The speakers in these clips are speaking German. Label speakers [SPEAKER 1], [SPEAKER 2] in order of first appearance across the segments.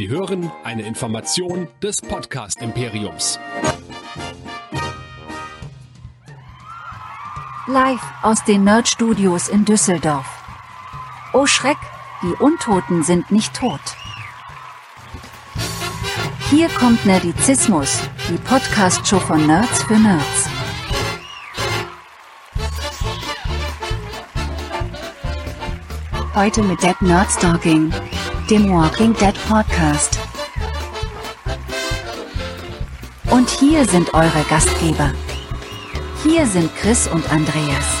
[SPEAKER 1] Sie hören eine Information des Podcast Imperiums.
[SPEAKER 2] Live aus den Nerd Studios in Düsseldorf. Oh Schreck, die Untoten sind nicht tot. Hier kommt Nerdizismus, die Podcast-Show von Nerds für Nerds. Heute mit Dead Nerd Stalking, dem Walking Dead Podcast. Und hier sind eure Gastgeber. Hier sind Chris und Andreas.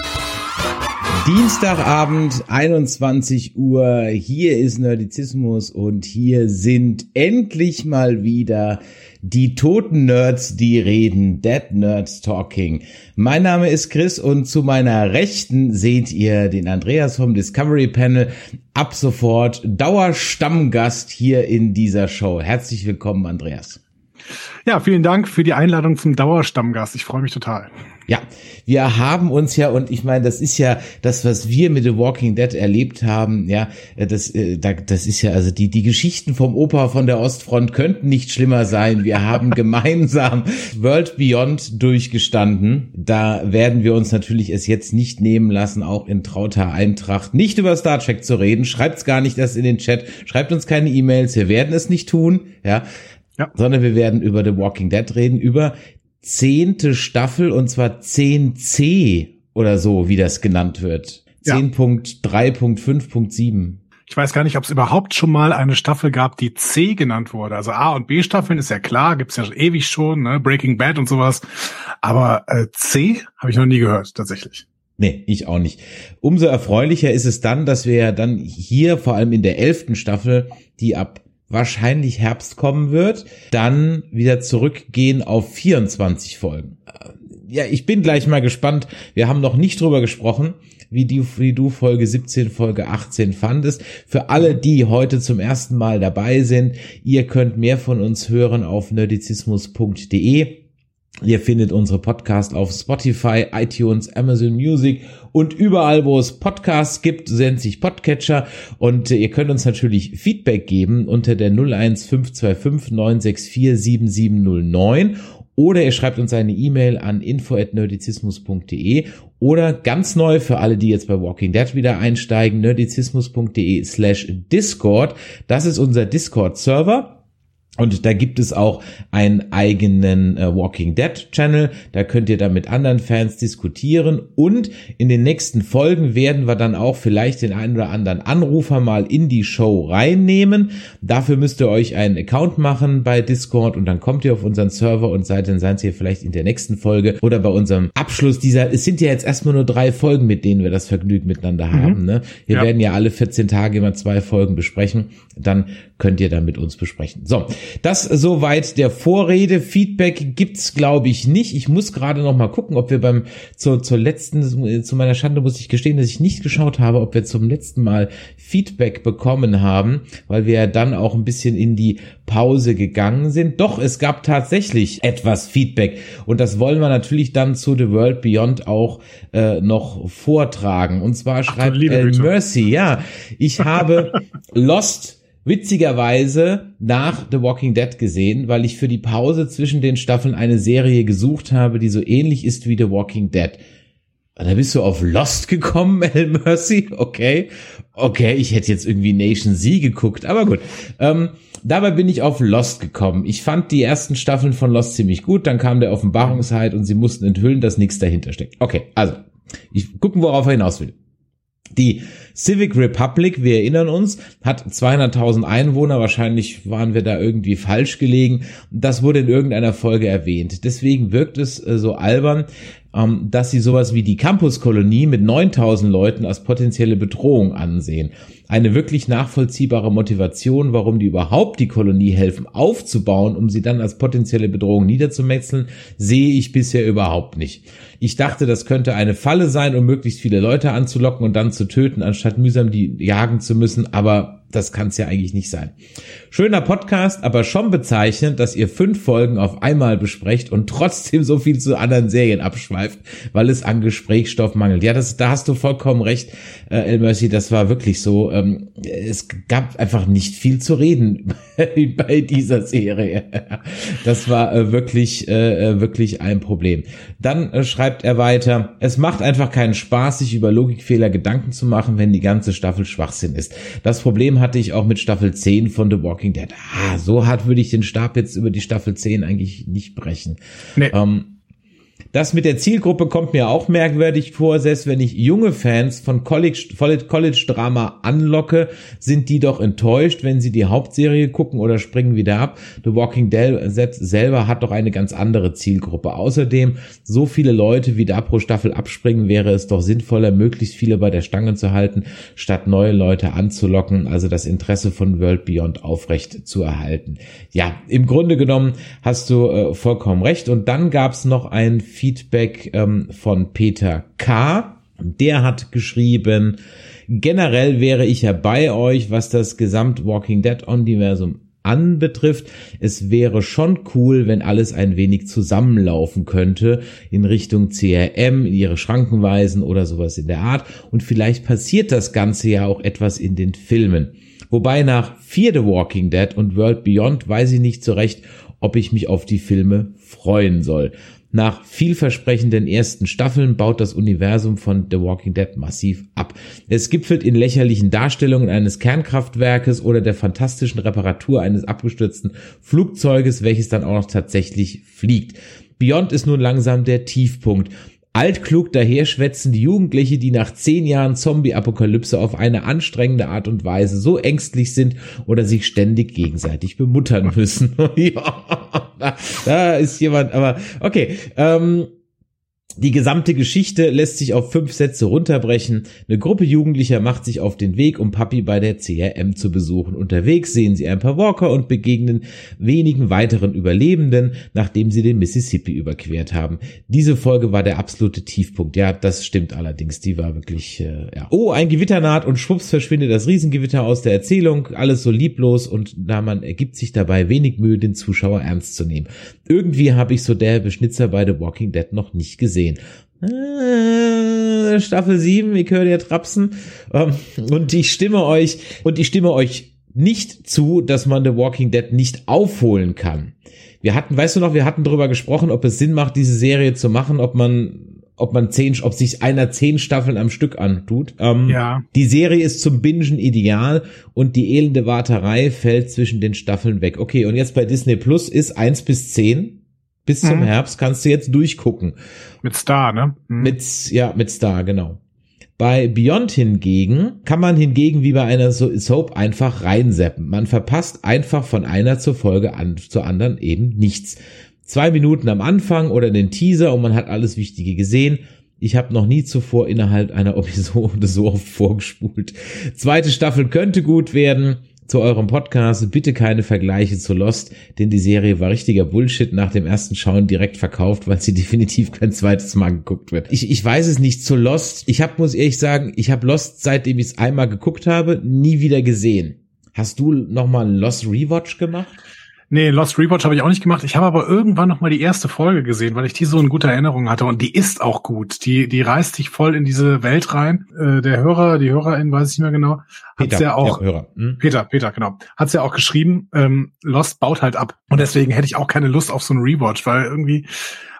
[SPEAKER 3] Dienstagabend, 21 Uhr. Hier ist Nerdizismus und hier sind endlich mal wieder die toten Nerds, die reden. Dead Nerds Talking. Mein Name ist Chris und zu meiner Rechten seht ihr den Andreas vom Discovery Panel. Ab sofort Dauerstammgast hier in dieser Show. Herzlich willkommen, Andreas.
[SPEAKER 4] Ja, vielen Dank für die Einladung zum Dauerstammgast. Ich freue mich total.
[SPEAKER 3] Ja, wir haben uns ja, und ich meine, das ist ja das, was wir mit The Walking Dead erlebt haben, ja, das, äh, das ist ja, also die, die Geschichten vom Opa von der Ostfront könnten nicht schlimmer sein. Wir haben gemeinsam World Beyond durchgestanden. Da werden wir uns natürlich es jetzt nicht nehmen lassen, auch in trauter Eintracht, nicht über Star Trek zu reden. Schreibt's gar nicht erst in den Chat, schreibt uns keine E-Mails, wir werden es nicht tun, ja. Ja. sondern wir werden über The Walking Dead reden, über zehnte Staffel und zwar 10c oder so, wie das genannt wird. 10.3.5.7.
[SPEAKER 4] Ich weiß gar nicht, ob es überhaupt schon mal eine Staffel gab, die C genannt wurde. Also A und B Staffeln ist ja klar, gibt's ja schon ewig schon, ne? Breaking Bad und sowas. Aber äh, C habe ich noch nie gehört, tatsächlich.
[SPEAKER 3] Nee, ich auch nicht. Umso erfreulicher ist es dann, dass wir ja dann hier, vor allem in der elften Staffel, die ab wahrscheinlich Herbst kommen wird, dann wieder zurückgehen auf 24 Folgen. Äh, ja, ich bin gleich mal gespannt. Wir haben noch nicht drüber gesprochen, wie, die, wie du Folge 17, Folge 18 fandest. Für alle, die heute zum ersten Mal dabei sind, ihr könnt mehr von uns hören auf nerdizismus.de. Ihr findet unsere Podcast auf Spotify, iTunes, Amazon Music und überall, wo es Podcasts gibt, sind sich Podcatcher und äh, ihr könnt uns natürlich Feedback geben unter der 01525 964 7709 oder ihr schreibt uns eine E-Mail an info@nerdizismus.de oder ganz neu für alle, die jetzt bei Walking Dead wieder einsteigen, nerdizismus.de slash Discord. Das ist unser Discord-Server. Und da gibt es auch einen eigenen äh, Walking Dead Channel. Da könnt ihr dann mit anderen Fans diskutieren. Und in den nächsten Folgen werden wir dann auch vielleicht den einen oder anderen Anrufer mal in die Show reinnehmen. Dafür müsst ihr euch einen Account machen bei Discord und dann kommt ihr auf unseren Server und seid dann seid ihr vielleicht in der nächsten Folge oder bei unserem Abschluss dieser. Es sind ja jetzt erstmal nur drei Folgen, mit denen wir das Vergnügen miteinander mhm. haben. Ne? Wir ja. werden ja alle 14 Tage immer zwei Folgen besprechen. Dann könnt ihr dann mit uns besprechen. So. Das soweit der Vorrede. Feedback gibt's glaube ich nicht. Ich muss gerade noch mal gucken, ob wir beim zur, zur letzten zu meiner Schande muss ich gestehen, dass ich nicht geschaut habe, ob wir zum letzten Mal Feedback bekommen haben, weil wir ja dann auch ein bisschen in die Pause gegangen sind. Doch es gab tatsächlich etwas Feedback und das wollen wir natürlich dann zu The World Beyond auch äh, noch vortragen. Und zwar schreibt Ach, Mercy, ja, ich habe Lost witzigerweise nach The Walking Dead gesehen, weil ich für die Pause zwischen den Staffeln eine Serie gesucht habe, die so ähnlich ist wie The Walking Dead. Da bist du auf Lost gekommen, El Mercy? Okay. Okay, ich hätte jetzt irgendwie Nation Z geguckt, aber gut. Ähm, dabei bin ich auf Lost gekommen. Ich fand die ersten Staffeln von Lost ziemlich gut, dann kam der Offenbarungsheit und sie mussten enthüllen, dass nichts dahinter steckt. Okay, also, ich gucken, worauf er hinaus will. Die Civic Republic, wir erinnern uns, hat 200.000 Einwohner. Wahrscheinlich waren wir da irgendwie falsch gelegen. Das wurde in irgendeiner Folge erwähnt. Deswegen wirkt es äh, so albern, ähm, dass sie sowas wie die Campuskolonie mit 9000 Leuten als potenzielle Bedrohung ansehen. Eine wirklich nachvollziehbare Motivation, warum die überhaupt die Kolonie helfen aufzubauen, um sie dann als potenzielle Bedrohung niederzumetzeln, sehe ich bisher überhaupt nicht. Ich dachte, das könnte eine Falle sein, um möglichst viele Leute anzulocken und dann zu töten, anstatt mühsam die jagen zu müssen, aber das kann es ja eigentlich nicht sein. Schöner Podcast, aber schon bezeichnend, dass ihr fünf Folgen auf einmal besprecht und trotzdem so viel zu anderen Serien abschweift, weil es an Gesprächsstoff mangelt. Ja, das, da hast du vollkommen recht, äh, El Mercy, das war wirklich so. Ähm, es gab einfach nicht viel zu reden bei dieser Serie. Das war äh, wirklich, äh, äh, wirklich ein Problem. Dann äh, schreibt er weiter, es macht einfach keinen Spaß, sich über Logikfehler Gedanken zu machen, wenn die ganze Staffel Schwachsinn ist. Das Problem hatte ich auch mit Staffel 10 von The Walking Dead. Ah, so hart würde ich den Stab jetzt über die Staffel 10 eigentlich nicht brechen. Nee. Ähm, das mit der Zielgruppe kommt mir auch merkwürdig vor, selbst wenn ich junge Fans von College, College Drama anlocke, sind die doch enttäuscht, wenn sie die Hauptserie gucken oder springen wieder ab. The Walking Dead selber hat doch eine ganz andere Zielgruppe. Außerdem, so viele Leute wie da pro Staffel abspringen, wäre es doch sinnvoller, möglichst viele bei der Stange zu halten, statt neue Leute anzulocken, also das Interesse von World Beyond aufrecht zu erhalten. Ja, im Grunde genommen hast du äh, vollkommen recht. Und dann gab es noch ein Feedback ähm, von Peter K. Der hat geschrieben, generell wäre ich ja bei euch, was das Gesamt Walking Dead Universum anbetrifft. Es wäre schon cool, wenn alles ein wenig zusammenlaufen könnte in Richtung CRM, in ihre Schranken weisen oder sowas in der Art. Und vielleicht passiert das Ganze ja auch etwas in den Filmen. Wobei nach Fear the Walking Dead und World Beyond weiß ich nicht so recht, ob ich mich auf die Filme freuen soll. Nach vielversprechenden ersten Staffeln baut das Universum von The Walking Dead massiv ab. Es gipfelt in lächerlichen Darstellungen eines Kernkraftwerkes oder der fantastischen Reparatur eines abgestürzten Flugzeuges, welches dann auch noch tatsächlich fliegt. Beyond ist nun langsam der Tiefpunkt altklug daherschwätzen die Jugendliche, die nach zehn Jahren Zombie-Apokalypse auf eine anstrengende Art und Weise so ängstlich sind oder sich ständig gegenseitig bemuttern müssen. ja, da, da ist jemand, aber okay. Ähm, die gesamte Geschichte lässt sich auf fünf Sätze runterbrechen. Eine Gruppe Jugendlicher macht sich auf den Weg, um Papi bei der CRM zu besuchen. Unterwegs sehen sie ein paar Walker und begegnen wenigen weiteren Überlebenden, nachdem sie den Mississippi überquert haben. Diese Folge war der absolute Tiefpunkt. Ja, das stimmt allerdings. Die war wirklich, äh, ja. Oh, ein Gewitter naht und schwupps verschwindet das Riesengewitter aus der Erzählung. Alles so lieblos und da man ergibt sich dabei wenig Mühe, den Zuschauer ernst zu nehmen. Irgendwie habe ich so der Beschnitzer bei The Walking Dead noch nicht gesehen sehen. Äh, Staffel 7, ich höre dir trapsen. Ähm, und ich stimme euch, und ich stimme euch nicht zu, dass man The Walking Dead nicht aufholen kann. Wir hatten, weißt du noch, wir hatten darüber gesprochen, ob es Sinn macht, diese Serie zu machen, ob man ob man zehn, ob sich einer zehn Staffeln am Stück antut. Ähm, ja. Die Serie ist zum Bingen ideal und die elende Warterei fällt zwischen den Staffeln weg. Okay, und jetzt bei Disney Plus ist eins bis zehn bis zum mhm. Herbst kannst du jetzt durchgucken.
[SPEAKER 4] Mit Star, ne?
[SPEAKER 3] Mhm. Mit, ja, mit Star, genau. Bei Beyond hingegen kann man hingegen wie bei einer Soap einfach reinseppen. Man verpasst einfach von einer zur Folge an, zur anderen eben nichts. Zwei Minuten am Anfang oder den Teaser und man hat alles Wichtige gesehen. Ich habe noch nie zuvor innerhalb einer Episode so oft vorgespult. Zweite Staffel könnte gut werden zu eurem Podcast. Bitte keine Vergleiche zu Lost, denn die Serie war richtiger Bullshit nach dem ersten Schauen direkt verkauft, weil sie definitiv kein zweites Mal geguckt wird. Ich, ich weiß es nicht zu Lost. Ich habe, muss ehrlich sagen, ich habe Lost, seitdem ich es einmal geguckt habe, nie wieder gesehen. Hast du nochmal Lost Rewatch gemacht?
[SPEAKER 4] Nee, Lost Rewatch habe ich auch nicht gemacht. Ich habe aber irgendwann noch mal die erste Folge gesehen, weil ich die so in guter Erinnerung hatte. Und die ist auch gut. Die, die reißt sich voll in diese Welt rein. Äh, der Hörer, die Hörerin, weiß ich nicht mehr genau, hat's ja auch. Hörer. Hm? Peter, Peter, genau. Hat's ja auch geschrieben. Ähm, Lost baut halt ab. Und deswegen hätte ich auch keine Lust auf so einen Rewatch, weil irgendwie,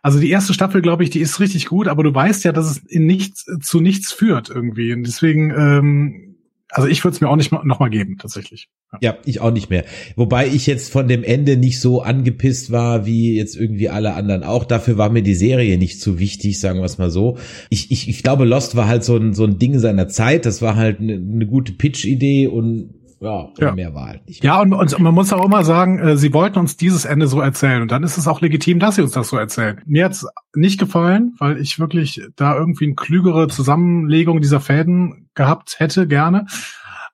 [SPEAKER 4] also die erste Staffel, glaube ich, die ist richtig gut, aber du weißt ja, dass es in nichts zu nichts führt irgendwie. Und deswegen ähm, also ich würde es mir auch nicht noch mal geben, tatsächlich.
[SPEAKER 3] Ja. ja. ich auch nicht mehr. Wobei ich jetzt von dem Ende nicht so angepisst war, wie jetzt irgendwie alle anderen auch. Dafür war mir die Serie nicht zu wichtig, sagen wir es mal so. Ich, ich, ich glaube, Lost war halt so ein, so ein Ding seiner Zeit. Das war halt eine, eine gute Pitch-Idee und ja, ja. mehr war halt
[SPEAKER 4] nicht. Ja, und, und man muss auch immer sagen, äh, sie wollten uns dieses Ende so erzählen und dann ist es auch legitim, dass sie uns das so erzählen. Mir hat's nicht gefallen, weil ich wirklich da irgendwie eine klügere Zusammenlegung dieser Fäden gehabt hätte, gerne.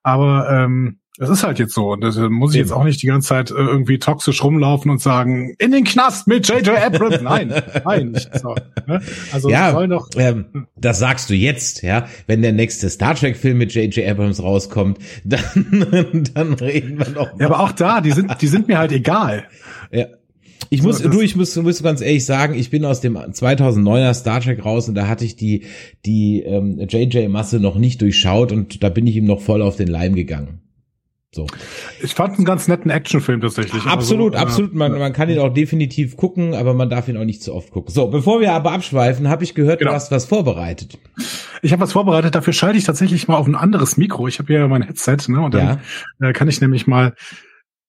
[SPEAKER 4] Aber ähm, Das ist halt jetzt so. Und das muss ich jetzt auch nicht die ganze Zeit äh, irgendwie toxisch rumlaufen und sagen, in den Knast mit J.J. Abrams. Nein, nein, nicht so. Ne?
[SPEAKER 3] Also ja, soll doch. Ähm, das sagst du jetzt, ja. Wenn der nächste Star Trek-Film mit J.J. Abrams rauskommt, dann, dann reden wir noch.
[SPEAKER 4] Mal. Ja, aber auch da, die sind, die sind mir halt egal.
[SPEAKER 3] Ja. Ich muss, so, du, ich muss, muss ganz ehrlich sagen, ich bin aus dem 2009er Star Trek raus und da hatte ich die, die ähm, JJ-Masse noch nicht durchschaut und da bin ich ihm noch voll auf den Leim gegangen. So.
[SPEAKER 4] Ich fand einen ganz netten Actionfilm tatsächlich.
[SPEAKER 3] Absolut, also, absolut. Man, man kann ihn auch definitiv gucken, aber man darf ihn auch nicht zu oft gucken. So, bevor wir aber abschweifen, habe ich gehört, genau. du hast was vorbereitet.
[SPEAKER 4] Ich habe was vorbereitet. Dafür schalte ich tatsächlich mal auf ein anderes Mikro. Ich habe ja mein Headset, ne? Und dann ja. äh, kann ich nämlich mal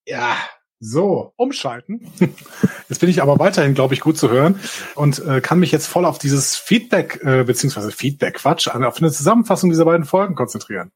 [SPEAKER 4] ja so umschalten. Jetzt bin ich aber weiterhin, glaube ich, gut zu hören und äh, kann mich jetzt voll auf dieses Feedback äh, beziehungsweise Feedback Quatsch, auf eine Zusammenfassung dieser beiden Folgen konzentrieren.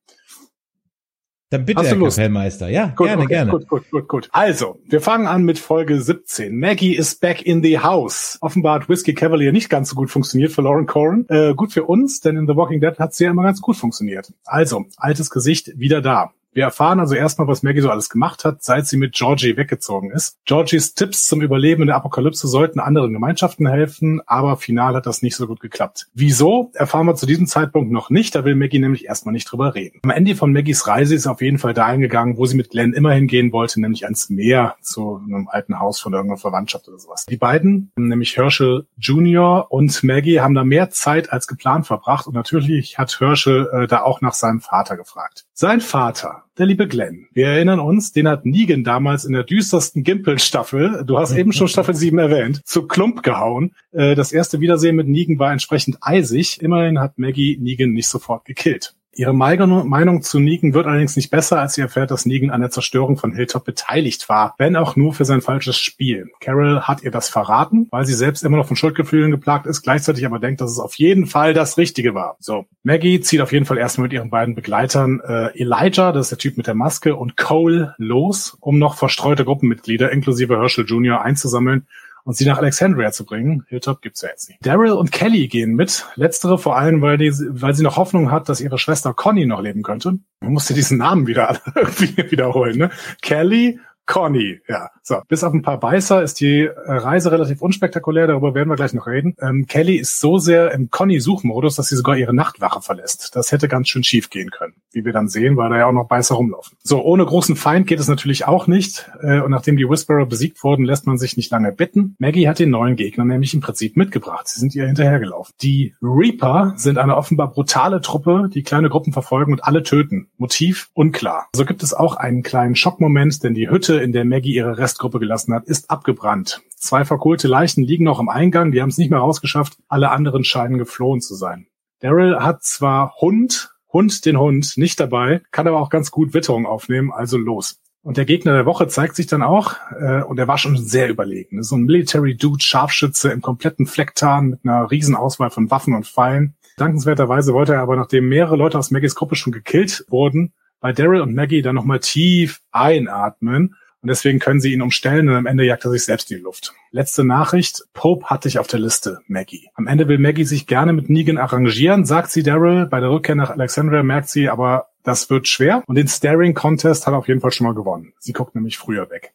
[SPEAKER 3] Dann bitte, Herr Kapellmeister. Ja,
[SPEAKER 4] gut, gerne, okay, gerne. Gut, gut, gut, gut. Also, wir fangen an mit Folge 17. Maggie is back in the house. Offenbar hat Whiskey Cavalier nicht ganz so gut funktioniert für Lauren Coren. Äh, gut für uns, denn in The Walking Dead hat sie ja immer ganz gut funktioniert. Also, altes Gesicht wieder da. Wir erfahren also erstmal, was Maggie so alles gemacht hat, seit sie mit Georgie weggezogen ist. Georgies Tipps zum Überleben in der Apokalypse sollten anderen Gemeinschaften helfen, aber final hat das nicht so gut geklappt. Wieso, erfahren wir zu diesem Zeitpunkt noch nicht, da will Maggie nämlich erstmal nicht drüber reden. Am Ende von Maggies Reise ist auf jeden Fall dahin gegangen, wo sie mit Glenn immer hingehen wollte, nämlich ans Meer, zu einem alten Haus von irgendeiner Verwandtschaft oder sowas. Die beiden, nämlich Herschel Jr. und Maggie, haben da mehr Zeit als geplant verbracht und natürlich hat Herschel äh, da auch nach seinem Vater gefragt. Sein Vater, der liebe Glenn. Wir erinnern uns, den hat Negan damals in der düstersten Gimpel-Staffel, du hast eben schon Staffel 7 erwähnt, zu Klump gehauen. Äh, das erste Wiedersehen mit Negan war entsprechend eisig. Immerhin hat Maggie Negan nicht sofort gekillt. Ihre Meinung zu Negan wird allerdings nicht besser, als sie erfährt, dass Negan an der Zerstörung von Hilltop beteiligt war, wenn auch nur für sein falsches Spiel. Carol hat ihr das verraten, weil sie selbst immer noch von Schuldgefühlen geplagt ist, gleichzeitig aber denkt, dass es auf jeden Fall das Richtige war. So, Maggie zieht auf jeden Fall erstmal mit ihren beiden Begleitern äh, Elijah, das ist der Typ mit der Maske, und Cole los, um noch verstreute Gruppenmitglieder inklusive Herschel Jr. einzusammeln und sie nach Alexandria zu bringen. Hilltop gibt's ja jetzt nicht. Daryl und Kelly gehen mit. Letztere vor allem, weil, die, weil sie noch Hoffnung hat, dass ihre Schwester Connie noch leben könnte. Man musste diesen Namen wieder wiederholen. Ne? Kelly Conny, ja. So, bis auf ein paar Beißer ist die äh, Reise relativ unspektakulär, darüber werden wir gleich noch reden. Ähm, Kelly ist so sehr im Conny-Suchmodus, dass sie sogar ihre Nachtwache verlässt. Das hätte ganz schön schief gehen können, wie wir dann sehen, weil da ja auch noch Beißer rumlaufen. So, ohne großen Feind geht es natürlich auch nicht. Äh, und nachdem die Whisperer besiegt wurden, lässt man sich nicht lange bitten. Maggie hat den neuen Gegner nämlich im Prinzip mitgebracht. Sie sind ihr hinterhergelaufen. Die Reaper sind eine offenbar brutale Truppe, die kleine Gruppen verfolgen und alle töten. Motiv unklar. So gibt es auch einen kleinen Schockmoment, denn die Hütte Hütte, in der Maggie ihre Restgruppe gelassen hat, ist abgebrannt. Zwei verkohlte Leichen liegen noch am Eingang, die haben es nicht mehr rausgeschafft. Alle anderen scheinen geflohen zu sein. Daryl hat zwar Hund, Hund den Hund, nicht dabei, kann aber auch ganz gut Witterung aufnehmen, also los. Und der Gegner der Woche zeigt sich dann auch, äh, und er war schon sehr überlegen. So ein Military Dude, Scharfschütze im kompletten Flecktarn mit einer riesen Auswahl von Waffen und Pfeilen. Dankenswerterweise wollte er aber, nachdem mehrere Leute aus Maggies Gruppe schon gekillt wurden, bei Daryl und Maggie dann nochmal tief einatmen und deswegen können sie ihn umstellen und am Ende jagt er sich selbst in die Luft. Letzte Nachricht. Pope hat dich auf der Liste, Maggie. Am Ende will Maggie sich gerne mit Negan arrangieren, sagt sie Daryl. Bei der Rückkehr nach Alexandria merkt sie aber, das wird schwer. Und den Staring Contest hat er auf jeden Fall schon mal gewonnen. Sie guckt nämlich früher weg.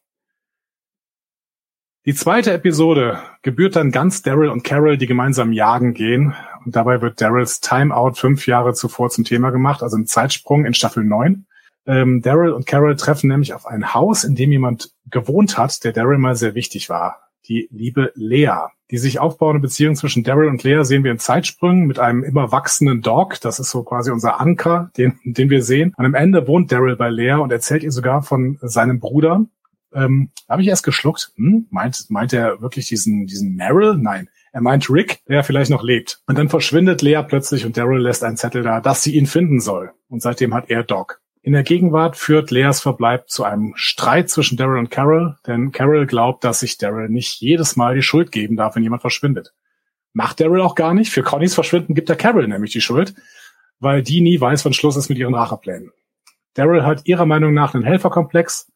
[SPEAKER 4] Die zweite Episode gebührt dann ganz Daryl und Carol, die gemeinsam jagen gehen. Und dabei wird Daryls Timeout fünf Jahre zuvor zum Thema gemacht, also ein Zeitsprung in Staffel 9. Ähm, Daryl und Carol treffen nämlich auf ein Haus, in dem jemand gewohnt hat, der Daryl mal sehr wichtig war. Die liebe Lea. Die sich aufbauende Beziehung zwischen Daryl und Lea sehen wir in Zeitsprüngen mit einem immer wachsenden Dog. Das ist so quasi unser Anker, den, den wir sehen. Und am Ende wohnt Daryl bei Lea und erzählt ihr sogar von seinem Bruder. Ähm, habe ich erst geschluckt. Hm? Meint, meint er wirklich diesen, diesen Meryl? Nein. Er meint Rick, der vielleicht noch lebt. Und dann verschwindet Lea plötzlich und Daryl lässt einen Zettel da, dass sie ihn finden soll. Und seitdem hat er Doc. In der Gegenwart führt Leas Verbleib zu einem Streit zwischen Daryl und Carol, denn Carol glaubt, dass sich Daryl nicht jedes Mal die Schuld geben darf, wenn jemand verschwindet. Macht Daryl auch gar nicht. Für Connys Verschwinden gibt er Carol nämlich die Schuld, weil die nie weiß, wann Schluss ist mit ihren Racheplänen. Daryl hat ihrer Meinung nach einen Helferkomplex,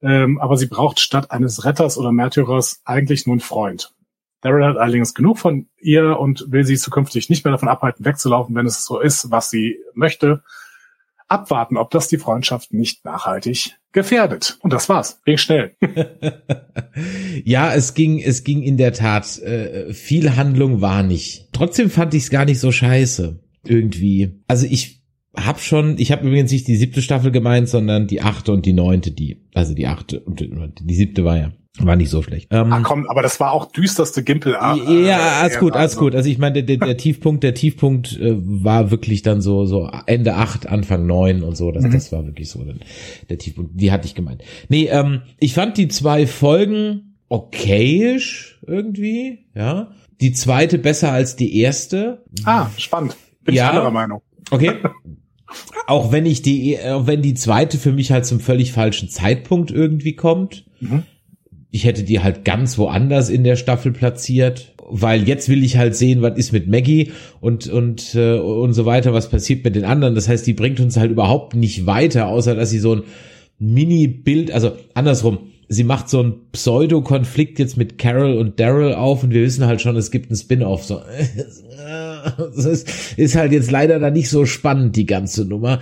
[SPEAKER 4] ähm, aber sie braucht statt eines Retters oder Märtyrers eigentlich nur einen Freund. Daryl hat allerdings genug von ihr und will sie zukünftig nicht mehr davon abhalten, wegzulaufen, wenn es so ist, was sie möchte abwarten, ob das die Freundschaft nicht nachhaltig gefährdet. Und das war's. Ging schnell.
[SPEAKER 3] ja, es ging, es ging in der Tat. Äh, viel Handlung war nicht. Trotzdem fand ich es gar nicht so scheiße. Irgendwie. Also ich hab schon, ich habe übrigens nicht die siebte Staffel gemeint, sondern die achte und die neunte, die, also die achte und die siebte war ja war nicht so schlecht.
[SPEAKER 4] Ähm, Ach komm, aber das war auch düsterste Gimpel.
[SPEAKER 3] Äh, ja, alles gut, alles also. gut. Also ich meine, der, der Tiefpunkt, der Tiefpunkt äh, war wirklich dann so so Ende acht, Anfang neun und so. Das, mhm. das war wirklich so dann der Tiefpunkt. Die hatte ich gemeint. Nee, ähm, ich fand die zwei Folgen okayisch irgendwie, ja. Die zweite besser als die erste.
[SPEAKER 4] Ah, spannend. Bin ja, ich anderer Meinung.
[SPEAKER 3] Okay. auch wenn ich die, auch wenn die zweite für mich halt zum völlig falschen Zeitpunkt irgendwie kommt. Mhm ich hätte die halt ganz woanders in der Staffel platziert, weil jetzt will ich halt sehen, was ist mit Maggie und und äh, und so weiter, was passiert mit den anderen. Das heißt, die bringt uns halt überhaupt nicht weiter, außer dass sie so ein Mini-Bild, also andersrum, sie macht so einen Pseudo-Konflikt jetzt mit Carol und Daryl auf und wir wissen halt schon, es gibt einen Spin-off. So. Das ist, ist halt jetzt leider da nicht so spannend, die ganze Nummer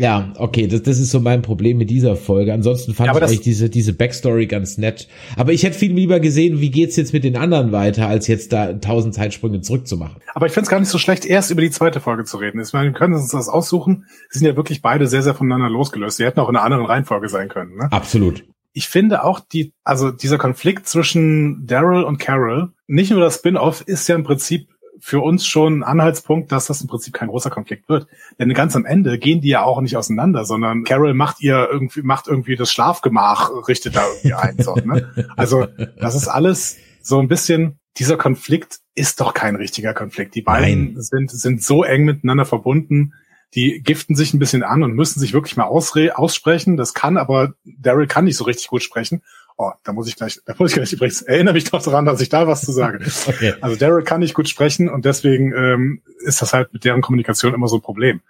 [SPEAKER 3] ja, okay, das, das ist so mein Problem mit dieser Folge. Ansonsten fand ja, ich eigentlich diese, diese Backstory ganz nett. Aber ich hätte viel lieber gesehen, wie geht's jetzt mit den anderen weiter, als jetzt da tausend Zeitsprünge zurückzumachen.
[SPEAKER 4] Aber ich finde es gar nicht so schlecht, erst über die zweite Folge zu reden. Ich meine, wir können uns das aussuchen. Sie sind ja wirklich beide sehr, sehr voneinander losgelöst. Sie hätten auch in einer anderen Reihenfolge sein können. Ne?
[SPEAKER 3] Absolut.
[SPEAKER 4] Ich finde auch die, also dieser Konflikt zwischen Daryl und Carol, nicht nur das Spin-off, ist ja im Prinzip für uns schon ein Anhaltspunkt, dass das im Prinzip kein großer Konflikt wird. Denn ganz am Ende gehen die ja auch nicht auseinander, sondern Carol macht ihr irgendwie, macht irgendwie das Schlafgemach, richtet da irgendwie ein. So, ne? Also das ist alles so ein bisschen, dieser Konflikt ist doch kein richtiger Konflikt. Die beiden sind, sind so eng miteinander verbunden, die giften sich ein bisschen an und müssen sich wirklich mal aussprechen. Das kann, aber Daryl kann nicht so richtig gut sprechen. Oh, da muss ich gleich, da muss ich gleich übrigens, erinnere mich doch daran, dass ich da was zu sagen. okay. Also Daryl kann nicht gut sprechen und deswegen ähm, ist das halt mit deren Kommunikation immer so ein Problem.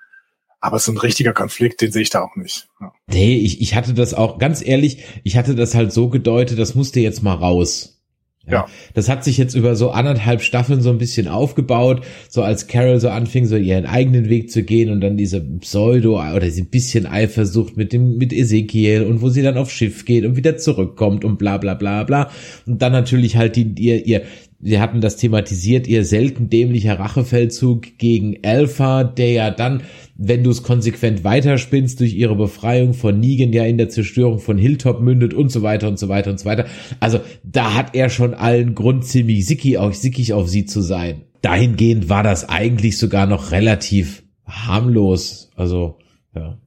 [SPEAKER 4] Aber so ein richtiger Konflikt, den sehe ich da auch nicht.
[SPEAKER 3] Ja. Nee, ich, ich hatte das auch, ganz ehrlich, ich hatte das halt so gedeutet, das musste jetzt mal raus. Ja. Das hat sich jetzt über so anderthalb Staffeln so ein bisschen aufgebaut, so als Carol so anfing, so ihren eigenen Weg zu gehen und dann diese Pseudo oder ein bisschen Eifersucht mit dem, mit Ezekiel und wo sie dann aufs Schiff geht und wieder zurückkommt und bla, bla, bla, bla. Und dann natürlich halt die, ihr, ihr, wir hatten das thematisiert, ihr selten dämlicher Rachefeldzug gegen Alpha, der ja dann, wenn du es konsequent weiterspinnst, durch ihre Befreiung von Negan ja in der Zerstörung von Hilltop mündet und so weiter und so weiter und so weiter. Also da hat er schon allen Grund, ziemlich sickig, auch sickig auf sie zu sein. Dahingehend war das eigentlich sogar noch relativ harmlos. Also, ja.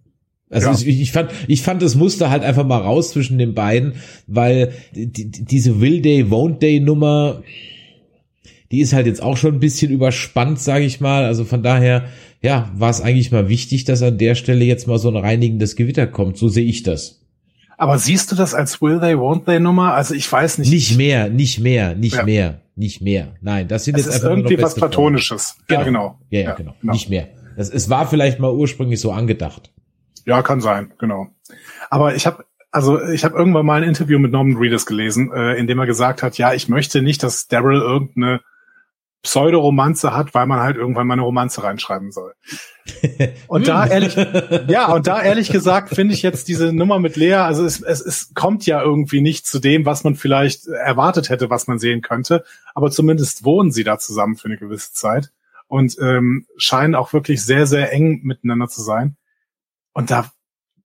[SPEAKER 3] Also ja. ich, ich, fand, ich fand das Muster halt einfach mal raus zwischen den beiden, weil die, diese Will Day, Won't Day Nummer, die ist halt jetzt auch schon ein bisschen überspannt, sage ich mal. Also von daher, ja, war es eigentlich mal wichtig, dass an der Stelle jetzt mal so ein reinigendes Gewitter kommt. So sehe ich das.
[SPEAKER 4] Aber siehst du das als Will They, Won't They Nummer? Also ich weiß nicht.
[SPEAKER 3] Nicht mehr, nicht mehr, nicht ja. mehr, nicht mehr. Nein, das sind
[SPEAKER 4] es
[SPEAKER 3] jetzt
[SPEAKER 4] ist einfach irgendwie was Platonisches.
[SPEAKER 3] Genau. Ja, genau. Ja, ja, genau. genau. Nicht mehr. Das, es war vielleicht mal ursprünglich so angedacht.
[SPEAKER 4] Ja, kann sein, genau. Aber ich habe also ich habe irgendwann mal ein Interview mit Norman Reedus gelesen, äh, in dem er gesagt hat, ja, ich möchte nicht, dass Daryl irgendeine Pseudoromanze hat, weil man halt irgendwann mal eine Romanze reinschreiben soll. Und da ehrlich, ja, und da ehrlich gesagt finde ich jetzt diese Nummer mit Lea, also es, es, es kommt ja irgendwie nicht zu dem, was man vielleicht erwartet hätte, was man sehen könnte, aber zumindest wohnen sie da zusammen für eine gewisse Zeit und ähm, scheinen auch wirklich sehr, sehr eng miteinander zu sein. Und da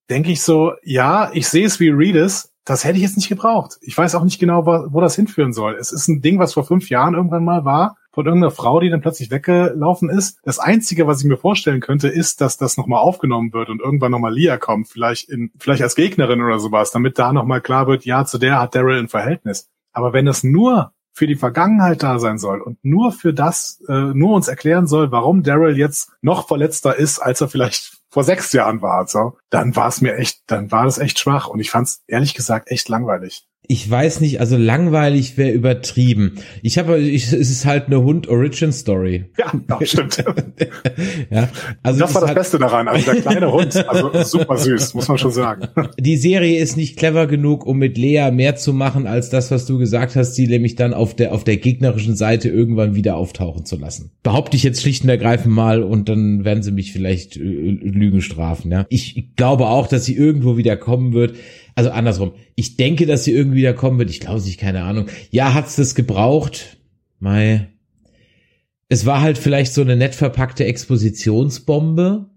[SPEAKER 4] denke ich so, ja, ich sehe es wie Readers, das hätte ich jetzt nicht gebraucht. Ich weiß auch nicht genau, wo, wo das hinführen soll. Es ist ein Ding, was vor fünf Jahren irgendwann mal war von irgendeiner Frau, die dann plötzlich weggelaufen ist. Das Einzige, was ich mir vorstellen könnte, ist, dass das nochmal aufgenommen wird und irgendwann nochmal Lia kommt, vielleicht in, vielleicht als Gegnerin oder sowas, damit da nochmal klar wird, ja, zu der hat Daryl ein Verhältnis. Aber wenn das nur für die Vergangenheit da sein soll und nur für das, äh, nur uns erklären soll, warum Daryl jetzt noch verletzter ist, als er vielleicht vor sechs Jahren war, so, dann war es mir echt, dann war das echt schwach und ich fand es ehrlich gesagt echt langweilig
[SPEAKER 3] ich weiß nicht, also langweilig wäre übertrieben. Ich habe, ich, es ist halt eine Hund-Origin-Story.
[SPEAKER 4] Ja, ja, stimmt.
[SPEAKER 3] ja, also
[SPEAKER 4] das war das
[SPEAKER 3] halt,
[SPEAKER 4] Beste daran. Also der kleine Hund, also super süß, muss man schon sagen.
[SPEAKER 3] Die Serie ist nicht clever genug, um mit Lea mehr zu machen, als das, was du gesagt hast, sie nämlich dann auf der, auf der gegnerischen Seite irgendwann wieder auftauchen zu lassen. Behaupte ich jetzt schlicht und ergreifend mal und dann werden sie mich vielleicht äh, Lügen strafen, ja. Ich glaube auch, dass sie irgendwo wieder kommen wird also andersrum, ich denke, dass sie irgendwie da kommen wird. Ich glaube sich, keine Ahnung. Ja, hat's das gebraucht? Mai. Es war halt vielleicht so eine nett verpackte Expositionsbombe,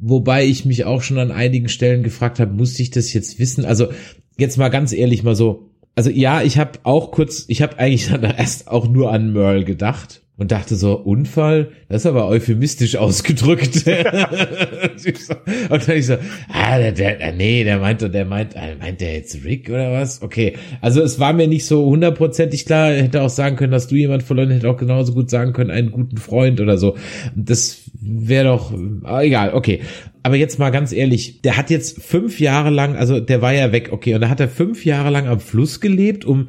[SPEAKER 3] wobei ich mich auch schon an einigen Stellen gefragt habe, musste ich das jetzt wissen? Also jetzt mal ganz ehrlich mal so. Also ja, ich habe auch kurz, ich habe eigentlich dann erst auch nur an Merle gedacht und dachte so, Unfall, das ist aber euphemistisch ausgedrückt. und dann ich so, ah, der, der, nee, der meinte, der meint, äh, meint der jetzt Rick oder was? Okay. Also es war mir nicht so hundertprozentig klar, hätte auch sagen können, dass du jemand verloren, hätte auch genauso gut sagen können, einen guten Freund oder so. Das wäre doch, ah, egal, okay. Aber jetzt mal ganz ehrlich, der hat jetzt fünf Jahre lang, also der war ja weg, okay, und da hat er fünf Jahre lang am Fluss gelebt, um,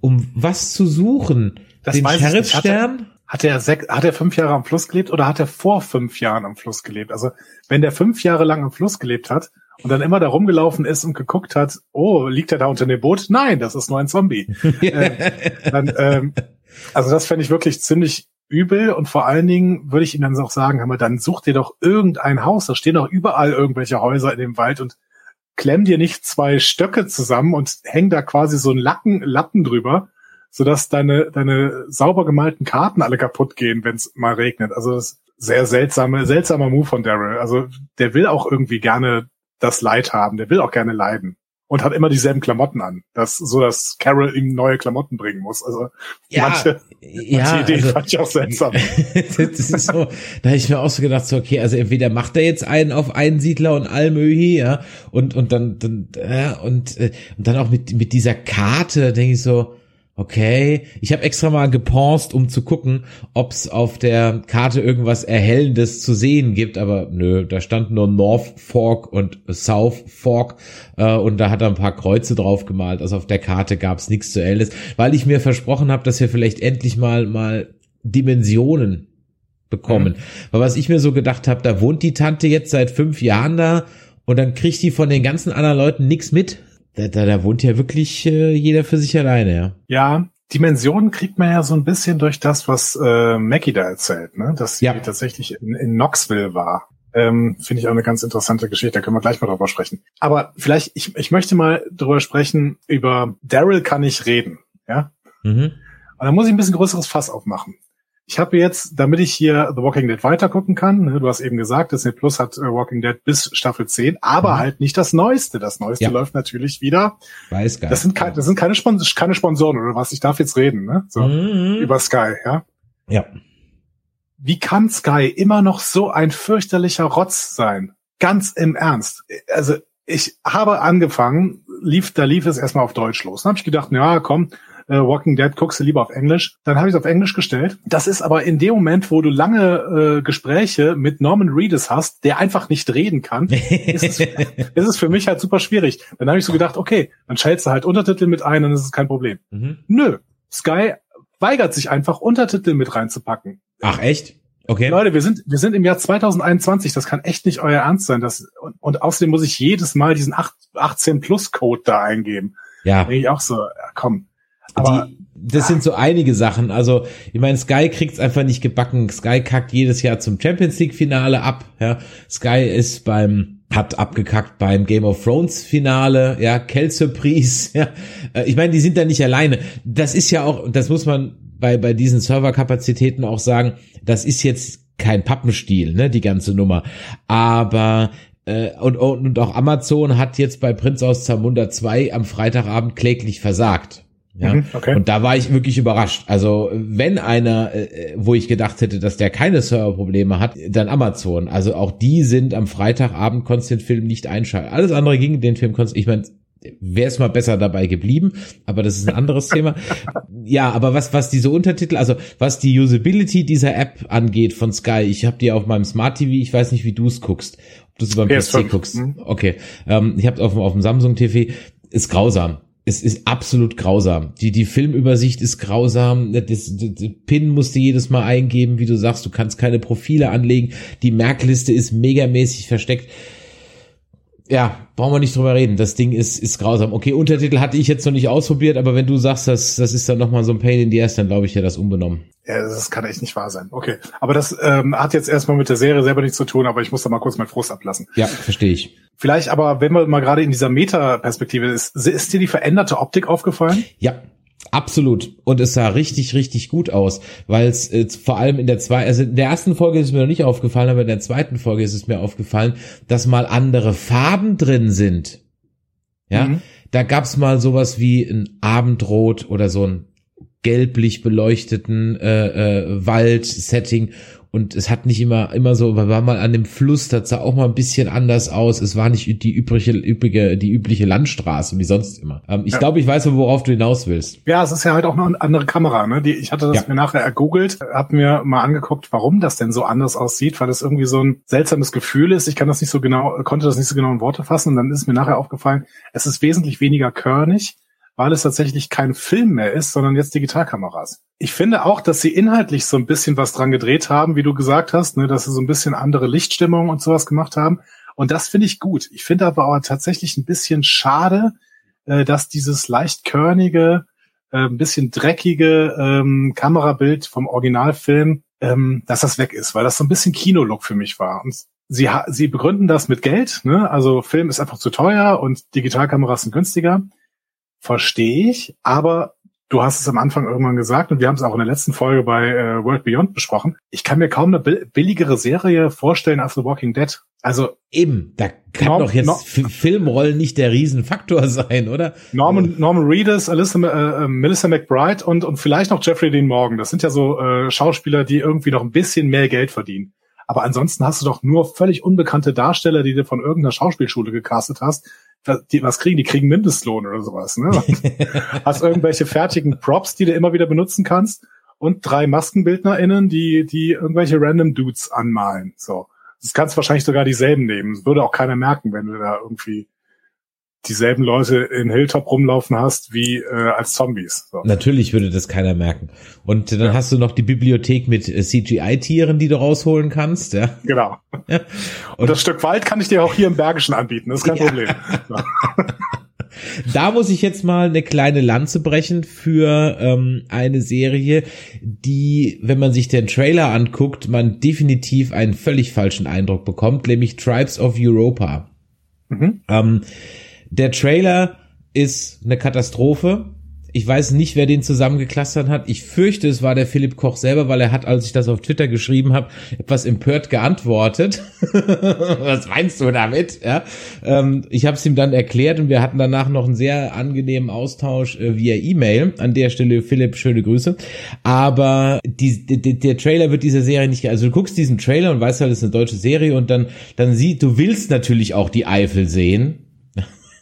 [SPEAKER 3] um was zu suchen?
[SPEAKER 4] Das Den Sheriffstern? Hat er, sechs, hat er fünf Jahre am Fluss gelebt oder hat er vor fünf Jahren am Fluss gelebt? Also wenn der fünf Jahre lang am Fluss gelebt hat und dann immer da rumgelaufen ist und geguckt hat, oh, liegt er da unter dem Boot? Nein, das ist nur ein Zombie. äh, dann, ähm, also das fände ich wirklich ziemlich übel und vor allen Dingen würde ich ihm dann auch sagen, hör mal, dann such dir doch irgendein Haus, da stehen doch überall irgendwelche Häuser in dem Wald und klemm dir nicht zwei Stöcke zusammen und häng da quasi so einen Lacken, Lappen drüber sodass deine, deine sauber gemalten Karten alle kaputt gehen, wenn es mal regnet. Also das ist sehr seltsame, seltsamer Move von Daryl. Also der will auch irgendwie gerne das Leid haben, der will auch gerne leiden und hat immer dieselben Klamotten an, das so dass Carol ihm neue Klamotten bringen muss. Also
[SPEAKER 3] ja, manche, ja, manche Ideen also, fand ich auch seltsam. das ist so, da habe ich mir auch so gedacht, so okay, also entweder macht er jetzt einen auf Einsiedler und Almöhi, ja, und und dann dann ja, und äh, und dann auch mit mit dieser Karte denke ich so, Okay, ich habe extra mal gepaust, um zu gucken, ob es auf der Karte irgendwas Erhellendes zu sehen gibt, aber nö, da stand nur North Fork und South Fork äh, und da hat er ein paar Kreuze drauf gemalt. Also auf der Karte gab es nichts zu Erhellendes, weil ich mir versprochen habe, dass wir vielleicht endlich mal mal Dimensionen bekommen. Mhm. Weil was ich mir so gedacht habe, da wohnt die Tante jetzt seit fünf Jahren da und dann kriegt die von den ganzen anderen Leuten nichts mit. Da, da, da wohnt ja wirklich äh, jeder für sich alleine, ja.
[SPEAKER 4] Ja, Dimensionen kriegt man ja so ein bisschen durch das, was äh, Mackie da erzählt, ne? Dass sie ja. tatsächlich in, in Knoxville war. Ähm, Finde ich auch eine ganz interessante Geschichte, da können wir gleich mal drüber sprechen. Aber vielleicht, ich, ich möchte mal drüber sprechen, über Daryl kann ich reden, ja? Mhm. Und da muss ich ein bisschen größeres Fass aufmachen. Ich habe jetzt, damit ich hier The Walking Dead weitergucken kann, ne, du hast eben gesagt, Disney Plus hat äh, Walking Dead bis Staffel 10, aber mhm. halt nicht das Neueste. Das Neueste ja. läuft natürlich wieder.
[SPEAKER 3] Bei Sky.
[SPEAKER 4] Das sind, keine, das sind keine, Spons keine Sponsoren oder was. Ich darf jetzt reden, ne? So, mhm. über Sky, ja?
[SPEAKER 3] Ja.
[SPEAKER 4] Wie kann Sky immer noch so ein fürchterlicher Rotz sein? Ganz im Ernst. Also, ich habe angefangen, lief, da lief es erstmal auf Deutsch los. Dann habe ich gedacht, ja, komm, äh, Walking Dead guckst du lieber auf Englisch. Dann habe ich es auf Englisch gestellt. Das ist aber in dem Moment, wo du lange äh, Gespräche mit Norman Reedus hast, der einfach nicht reden kann, ist, es, ist es für mich halt super schwierig. Dann habe ich so gedacht, okay, dann schaltest du halt Untertitel mit ein, dann ist es kein Problem. Mhm. Nö, Sky weigert sich einfach, Untertitel mit reinzupacken.
[SPEAKER 3] Ach echt? Okay.
[SPEAKER 4] Leute, wir sind, wir sind im Jahr 2021. Das kann echt nicht euer Ernst sein. Das, und, und außerdem muss ich jedes Mal diesen 8, 18 Plus Code da eingeben.
[SPEAKER 3] Ja.
[SPEAKER 4] Da denke ich auch so, ja, komm. Aber
[SPEAKER 3] die, das sind so einige Sachen. Also, ich meine, Sky kriegt's einfach nicht gebacken. Sky kackt jedes Jahr zum Champions League Finale ab. Ja, Sky ist beim hat abgekackt beim Game of Thrones Finale, ja, Kel Surprise, ja. Äh, ich meine, die sind da nicht alleine. Das ist ja auch, das muss man bei, bei diesen Serverkapazitäten auch sagen, das ist jetzt kein Pappenstiel, ne, die ganze Nummer. Aber äh, und, und auch Amazon hat jetzt bei Prinz aus Zamunda 2 am Freitagabend kläglich versagt. Ja, mhm, okay. und da war ich wirklich überrascht. Also wenn einer, äh, wo ich gedacht hätte, dass der keine Serverprobleme hat, dann Amazon. Also auch die sind am Freitagabend konntest den Film nicht einschalten. Alles andere ging den Film konntest. Ich meine, wäre es mal besser dabei geblieben, aber das ist ein anderes Thema. Ja, aber was was diese Untertitel, also was die Usability dieser App angeht von Sky, ich habe die auf meinem Smart TV, ich weiß nicht, wie du es guckst, ob du es beim PC guckst. Mhm. Okay, ähm, ich habe auf, auf dem Samsung TV, ist grausam es ist absolut grausam. Die, die Filmübersicht ist grausam. Das, das, das Pin musst du jedes Mal eingeben, wie du sagst, du kannst keine Profile anlegen. Die Merkliste ist megamäßig versteckt. Ja, brauchen wir nicht drüber reden. Das Ding ist, ist grausam. Okay, Untertitel hatte ich jetzt noch nicht ausprobiert, aber wenn du sagst, das, das ist dann nochmal so ein Pain in the ass, dann glaube ich ja das unbenommen.
[SPEAKER 4] Ja, das kann echt nicht wahr sein. Okay. Aber das ähm, hat jetzt erstmal mit der Serie selber nichts zu tun, aber ich muss da mal kurz meinen Frust ablassen.
[SPEAKER 3] Ja, verstehe ich.
[SPEAKER 4] Vielleicht aber, wenn man mal gerade in dieser Meta-Perspektive ist, ist dir die veränderte Optik aufgefallen?
[SPEAKER 3] Ja, Absolut. Und es sah richtig, richtig gut aus, weil es äh, vor allem in der zweiten, also in der ersten Folge ist es mir noch nicht aufgefallen, aber in der zweiten Folge ist es mir aufgefallen, dass mal andere Farben drin sind. Ja, mhm. da gab's mal sowas wie ein Abendrot oder so ein gelblich beleuchteten äh, äh, Wald-Setting und es hat nicht immer immer so, wir waren mal an dem Fluss, das sah auch mal ein bisschen anders aus. Es war nicht die übliche, übliche, die übliche Landstraße wie sonst immer. Ähm, ich ja. glaube, ich weiß, worauf du hinaus willst.
[SPEAKER 4] Ja, es ist ja halt auch eine andere Kamera. Ne? Die, ich hatte das ja. mir nachher ergoogelt, habe mir mal angeguckt, warum das denn so anders aussieht, weil es irgendwie so ein seltsames Gefühl ist. Ich kann das nicht so genau, konnte das nicht so genau in Worte fassen. Und dann ist mir nachher aufgefallen, es ist wesentlich weniger körnig weil es tatsächlich kein Film mehr ist, sondern jetzt Digitalkameras. Ich finde auch, dass sie inhaltlich so ein bisschen was dran gedreht haben, wie du gesagt hast, ne, dass sie so ein bisschen andere Lichtstimmung und sowas gemacht haben. Und das finde ich gut. Ich finde aber auch tatsächlich ein bisschen schade, äh, dass dieses leicht körnige, äh, ein bisschen dreckige ähm, Kamerabild vom Originalfilm, ähm, dass das weg ist, weil das so ein bisschen Kinolook für mich war. Und sie, sie begründen das mit Geld, ne? Also Film ist einfach zu teuer und Digitalkameras sind günstiger verstehe ich, aber du hast es am Anfang irgendwann gesagt und wir haben es auch in der letzten Folge bei äh, World Beyond besprochen. Ich kann mir kaum eine billigere Serie vorstellen als The Walking Dead. Also
[SPEAKER 3] eben, da kann Norm, doch jetzt Norm, Filmrollen nicht der Riesenfaktor sein, oder?
[SPEAKER 4] Norman, Norman Reedus, Alyssa, äh, äh, Melissa McBride und und vielleicht noch Jeffrey Dean Morgan. Das sind ja so äh, Schauspieler, die irgendwie noch ein bisschen mehr Geld verdienen. Aber ansonsten hast du doch nur völlig unbekannte Darsteller, die du von irgendeiner Schauspielschule gecastet hast, die, was kriegen? Die kriegen Mindestlohn oder sowas. Ne? Hast irgendwelche fertigen Props, die du immer wieder benutzen kannst und drei MaskenbildnerInnen, die, die irgendwelche random Dudes anmalen. So. Das kannst du wahrscheinlich sogar dieselben nehmen. Das würde auch keiner merken, wenn du da irgendwie dieselben Leute in Hilltop rumlaufen hast wie äh, als Zombies.
[SPEAKER 3] So. Natürlich würde das keiner merken. Und dann ja. hast du noch die Bibliothek mit äh, CGI-Tieren, die du rausholen kannst. Ja?
[SPEAKER 4] Genau. Ja. Und, Und, das Stück Wald kann ich dir auch hier im Bergischen anbieten, das ist kein ja. Problem.
[SPEAKER 3] Da muss ich jetzt mal eine kleine Lanze brechen für ähm, eine Serie, die, wenn man sich den Trailer anguckt, man definitiv einen völlig falschen Eindruck bekommt, nämlich Tribes of Europa. Mhm. Ähm, der Trailer ist eine Katastrophe. Ich weiß nicht, wer den zusammengeklustert hat. Ich fürchte, es war der Philipp Koch selber, weil er hat, als ich das auf Twitter geschrieben habe, etwas empört geantwortet. Was meinst du damit? Ja, ähm, ich habe es ihm dann erklärt und wir hatten danach noch einen sehr angenehmen Austausch äh, via E-Mail. An der Stelle, Philipp, schöne Grüße. Aber die, die, der Trailer wird dieser Serie nicht. Also du guckst diesen Trailer und weißt halt, es ist eine deutsche Serie und dann dann siehst du willst natürlich auch die Eifel sehen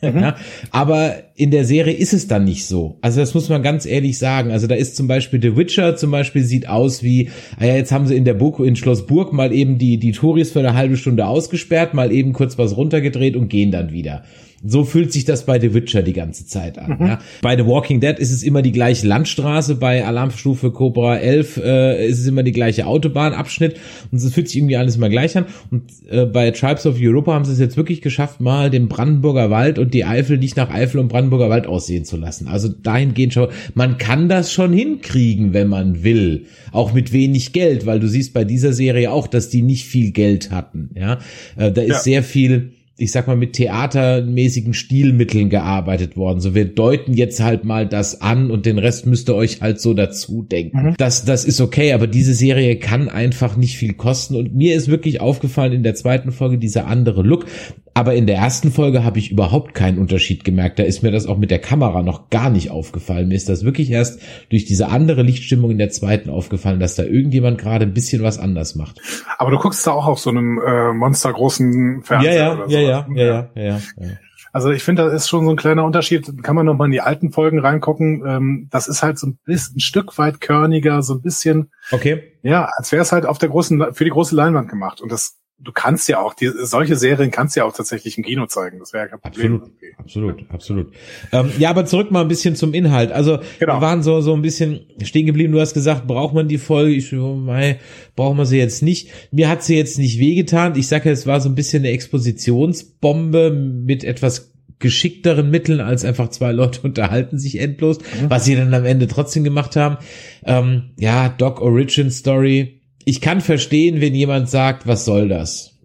[SPEAKER 3] Mhm. Aber in der Serie ist es dann nicht so. Also das muss man ganz ehrlich sagen. Also da ist zum Beispiel The Witcher zum Beispiel sieht aus wie, ah ja, jetzt haben sie in der Burg, in Schloss Burg mal eben die, die Touris für eine halbe Stunde ausgesperrt, mal eben kurz was runtergedreht und gehen dann wieder. So fühlt sich das bei The Witcher die ganze Zeit an. Mhm. Ja. Bei The Walking Dead ist es immer die gleiche Landstraße, bei Alarmstufe Cobra 11 äh, ist es immer die gleiche Autobahnabschnitt und es fühlt sich irgendwie alles mal gleich an. Und äh, bei Tribes of Europa haben sie es jetzt wirklich geschafft, mal den Brandenburger Wald und die Eifel nicht nach Eifel und Brandenburger Wald aussehen zu lassen. Also dahingehend schon, man kann das schon hinkriegen, wenn man will. Auch mit wenig Geld, weil du siehst bei dieser Serie auch, dass die nicht viel Geld hatten. Ja, äh, da ist ja. sehr viel ich sag mal, mit theatermäßigen Stilmitteln gearbeitet worden. So, wir deuten jetzt halt mal das an und den Rest müsst ihr euch halt so dazu denken. Mhm. Das, das ist okay, aber diese Serie kann einfach nicht viel kosten und mir ist wirklich aufgefallen in der zweiten Folge dieser andere Look. Aber in der ersten Folge habe ich überhaupt keinen Unterschied gemerkt. Da ist mir das auch mit der Kamera noch gar nicht aufgefallen. Mir ist das wirklich erst durch diese andere Lichtstimmung in der zweiten aufgefallen, dass da irgendjemand gerade ein bisschen was anders macht.
[SPEAKER 4] Aber du guckst da auch auf so einem äh, monstergroßen Fernseher
[SPEAKER 3] ja, ja,
[SPEAKER 4] oder
[SPEAKER 3] ja, ja, ja, ja, ja, ja, ja.
[SPEAKER 4] Also ich finde, das ist schon so ein kleiner Unterschied. Kann man noch mal in die alten Folgen reingucken. Ähm, das ist halt so ein bisschen ein Stück weit körniger, so ein bisschen.
[SPEAKER 3] Okay.
[SPEAKER 4] Ja, als wäre es halt auf der großen, für die große Leinwand gemacht. Und das du kannst ja auch, die, solche Serien kannst ja auch tatsächlich im Kino zeigen. Das wäre ja kein Problem.
[SPEAKER 3] Absolut, okay. absolut, absolut. Ähm, ja, aber zurück mal ein bisschen zum Inhalt. Also genau. wir waren so so ein bisschen stehen geblieben. Du hast gesagt, braucht man die Folge? Ich so, mei, braucht man sie jetzt nicht. Mir hat sie jetzt nicht wehgetan. Ich sage, es war so ein bisschen eine Expositionsbombe mit etwas geschickteren Mitteln als einfach zwei Leute unterhalten sich endlos, mhm. was sie dann am Ende trotzdem gemacht haben. Ähm, ja, Doc Origin Story ich kann verstehen, wenn jemand sagt, was soll das?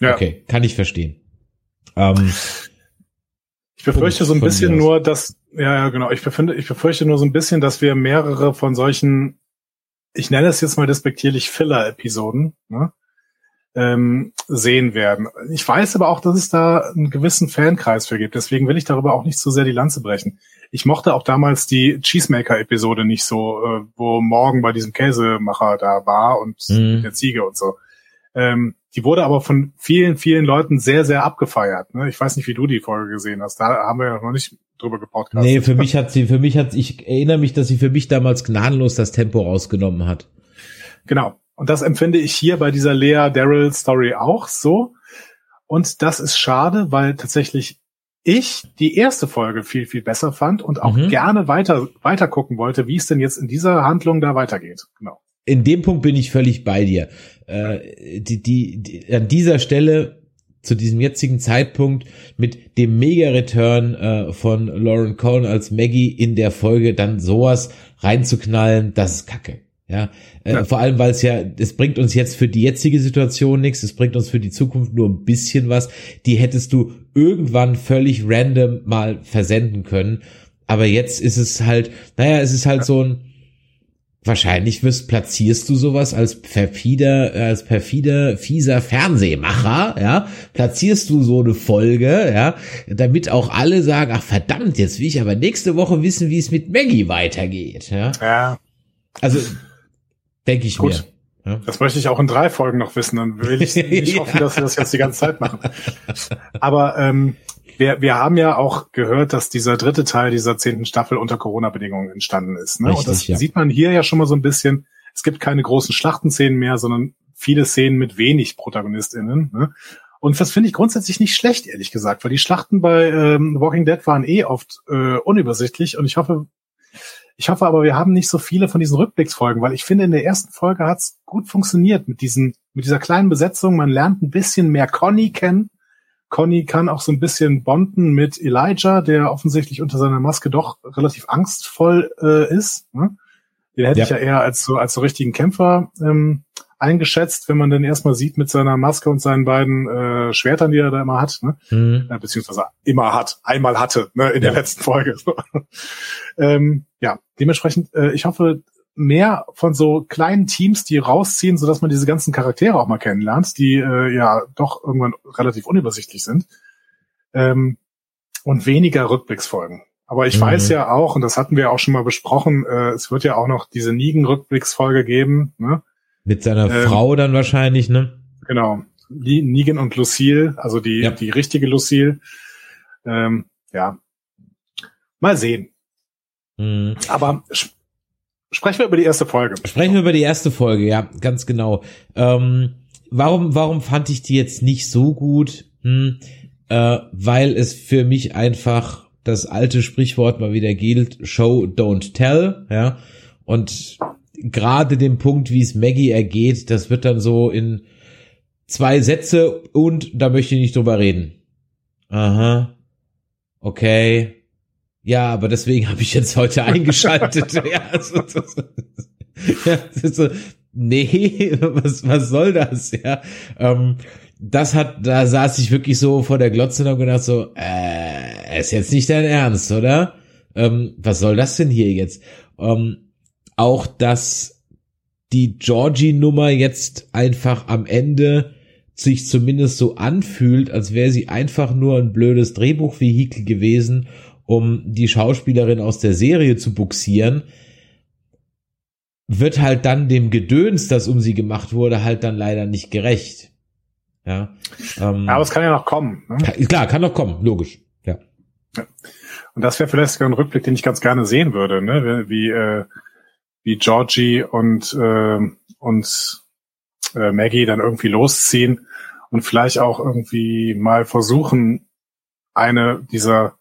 [SPEAKER 3] Ja. Okay, kann ich verstehen. Ähm,
[SPEAKER 4] ich befürchte so ein bisschen nur, dass, ja, ja, genau, ich befinde, ich befürchte nur so ein bisschen, dass wir mehrere von solchen, ich nenne es jetzt mal despektierlich Filler-Episoden, ne, ähm, sehen werden. Ich weiß aber auch, dass es da einen gewissen Fankreis für gibt. Deswegen will ich darüber auch nicht zu sehr die Lanze brechen. Ich mochte auch damals die Cheesemaker-Episode nicht so, äh, wo Morgen bei diesem Käsemacher da war und mhm. der Ziege und so. Ähm, die wurde aber von vielen, vielen Leuten sehr, sehr abgefeiert. Ne? Ich weiß nicht, wie du die Folge gesehen hast. Da haben wir ja noch nicht drüber gepodcastet.
[SPEAKER 3] Nee, für mich hat sie, für mich hat, ich erinnere mich, dass sie für mich damals gnadenlos das Tempo rausgenommen hat.
[SPEAKER 4] Genau. Und das empfinde ich hier bei dieser Lea Daryl Story auch so. Und das ist schade, weil tatsächlich ich die erste Folge viel, viel besser fand und auch mhm. gerne weiter, weiter gucken wollte, wie es denn jetzt in dieser Handlung da weitergeht. Genau.
[SPEAKER 3] In dem Punkt bin ich völlig bei dir. Äh, die, die, die, an dieser Stelle zu diesem jetzigen Zeitpunkt mit dem Mega-Return äh, von Lauren Cohen als Maggie in der Folge dann sowas reinzuknallen, das ist Kacke. Ja, äh, ja. vor allem, weil es ja, es bringt uns jetzt für die jetzige Situation nichts, es bringt uns für die Zukunft nur ein bisschen was. Die hättest du irgendwann völlig random mal versenden können. Aber jetzt ist es halt, naja, es ist halt ja. so ein, wahrscheinlich wirst, platzierst du sowas als perfider, als perfider, fieser Fernsehmacher, ja, platzierst du so eine Folge, ja, damit auch alle sagen, ach verdammt, jetzt will ich aber nächste Woche wissen, wie es mit Maggie weitergeht, ja.
[SPEAKER 4] Ja.
[SPEAKER 3] Also, Denke ich Gut.
[SPEAKER 4] mir. Ja. Das möchte ich auch in drei Folgen noch wissen. Dann will ich nicht ja. hoffen, dass wir das jetzt die ganze Zeit machen. Aber ähm, wir, wir haben ja auch gehört, dass dieser dritte Teil dieser zehnten Staffel unter Corona-Bedingungen entstanden ist. Ne? Richtig, Und das ja. sieht man hier ja schon mal so ein bisschen. Es gibt keine großen Schlachtenszenen mehr, sondern viele Szenen mit wenig ProtagonistInnen. Ne? Und das finde ich grundsätzlich nicht schlecht, ehrlich gesagt, weil die Schlachten bei ähm, Walking Dead waren eh oft äh, unübersichtlich und ich hoffe, ich hoffe aber, wir haben nicht so viele von diesen Rückblicksfolgen, weil ich finde, in der ersten Folge hat's gut funktioniert mit diesen, mit dieser kleinen Besetzung. Man lernt ein bisschen mehr Conny kennen. Conny kann auch so ein bisschen bonden mit Elijah, der offensichtlich unter seiner Maske doch relativ angstvoll äh, ist. Ne? Den hätte ja. ich ja eher als so, als so richtigen Kämpfer ähm, eingeschätzt, wenn man den erstmal sieht mit seiner Maske und seinen beiden äh, Schwertern, die er da immer hat, ne? Mhm. Äh, beziehungsweise immer hat, einmal hatte, ne, in ja. der letzten Folge. ähm, ja, dementsprechend, äh, ich hoffe, mehr von so kleinen Teams, die rausziehen, so dass man diese ganzen Charaktere auch mal kennenlernt, die äh, ja doch irgendwann relativ unübersichtlich sind. Ähm, und weniger Rückblicksfolgen. Aber ich mhm. weiß ja auch, und das hatten wir auch schon mal besprochen, äh, es wird ja auch noch diese Negan-Rückblicksfolge geben, ne?
[SPEAKER 3] Mit seiner ähm, Frau dann wahrscheinlich, ne?
[SPEAKER 4] Genau. Negan und Lucille, also die, ja. die richtige Lucille. Ähm, ja. Mal sehen. Mhm. Aber sprechen wir über die erste Folge.
[SPEAKER 3] Sprechen wir über die erste Folge, ja, ganz genau. Ähm, warum, warum fand ich die jetzt nicht so gut? Hm, äh, weil es für mich einfach das alte Sprichwort mal wieder gilt, Show, don't tell, ja. Und gerade den Punkt, wie es Maggie ergeht, das wird dann so in zwei Sätze und da möchte ich nicht drüber reden. Aha. Okay. Ja, aber deswegen habe ich jetzt heute eingeschaltet. ja, so, so, so. ja so, nee, was, was soll das? Ja, ähm, das hat, da saß ich wirklich so vor der Glotze und hab gedacht so, äh, ist jetzt nicht dein Ernst, oder? Ähm, was soll das denn hier jetzt? Ähm, auch, dass die Georgie-Nummer jetzt einfach am Ende sich zumindest so anfühlt, als wäre sie einfach nur ein blödes Drehbuchvehikel gewesen, um die Schauspielerin aus der Serie zu buxieren, wird halt dann dem Gedöns, das um sie gemacht wurde, halt dann leider nicht gerecht. Ja,
[SPEAKER 4] ähm, aber es kann ja noch kommen.
[SPEAKER 3] Ne? Klar, kann noch kommen, logisch. Ja.
[SPEAKER 4] ja. Und das wäre vielleicht sogar ein Rückblick, den ich ganz gerne sehen würde, ne? Wie äh, wie Georgie und äh, und äh, Maggie dann irgendwie losziehen und vielleicht auch irgendwie mal versuchen, eine dieser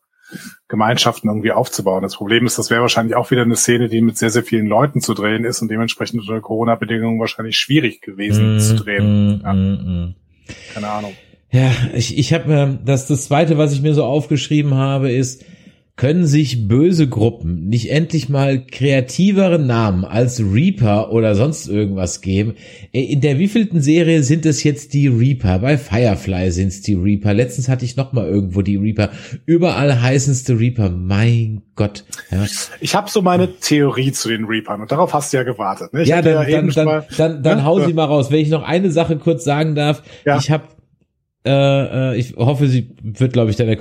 [SPEAKER 4] Gemeinschaften irgendwie aufzubauen. Das Problem ist, das wäre wahrscheinlich auch wieder eine Szene, die mit sehr, sehr vielen Leuten zu drehen ist und dementsprechend unter Corona-Bedingungen wahrscheinlich schwierig gewesen mm, zu drehen. Mm, ja. mm, Keine Ahnung.
[SPEAKER 3] Ja, ich, ich habe mir, das, das zweite, was ich mir so aufgeschrieben habe, ist, können sich böse Gruppen nicht endlich mal kreativere Namen als Reaper oder sonst irgendwas geben? In der wievielten Serie sind es jetzt die Reaper? Bei Firefly sind es die Reaper. Letztens hatte ich noch mal irgendwo die Reaper. Überall heißen es die Reaper. Mein Gott. Ja.
[SPEAKER 4] Ich habe so meine Theorie zu den Reapern und darauf hast du ja gewartet. Ne?
[SPEAKER 3] ja, dann, ja dann, dann, dann, dann, ne? hau sie mal raus. Wenn ich noch eine Sache kurz sagen darf. Ja. Ich habe äh, äh, ich hoffe, sie wird, glaube ich, deiner,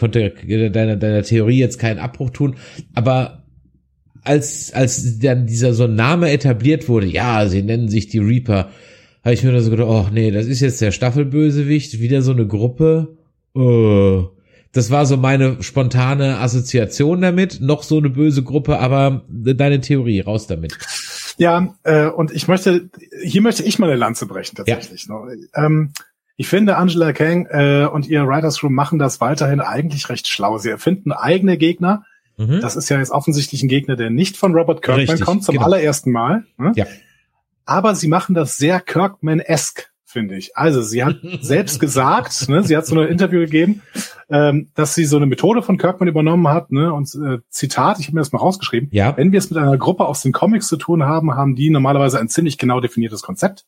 [SPEAKER 3] deiner, deiner Theorie jetzt keinen Abbruch tun. Aber als, als dann dieser so Name etabliert wurde, ja, sie nennen sich die Reaper, habe ich mir da so gedacht, oh nee, das ist jetzt der Staffelbösewicht, wieder so eine Gruppe. Oh. Das war so meine spontane Assoziation damit. Noch so eine böse Gruppe, aber deine Theorie, raus damit.
[SPEAKER 4] Ja, äh, und ich möchte, hier möchte ich mal eine Lanze brechen tatsächlich. Ja. Ähm, ich finde, Angela Kang äh, und ihr Writers Room machen das weiterhin eigentlich recht schlau. Sie erfinden eigene Gegner. Mhm. Das ist ja jetzt offensichtlich ein Gegner, der nicht von Robert Kirkman Richtig, kommt, zum genau. allerersten Mal. Ne? Ja. Aber sie machen das sehr Kirkman-esque, finde ich. Also sie hat selbst gesagt, ne, sie hat so ein Interview gegeben, ähm, dass sie so eine Methode von Kirkman übernommen hat. Ne, und äh, Zitat, ich habe mir das mal rausgeschrieben. Ja. Wenn wir es mit einer Gruppe aus den Comics zu tun haben, haben die normalerweise ein ziemlich genau definiertes Konzept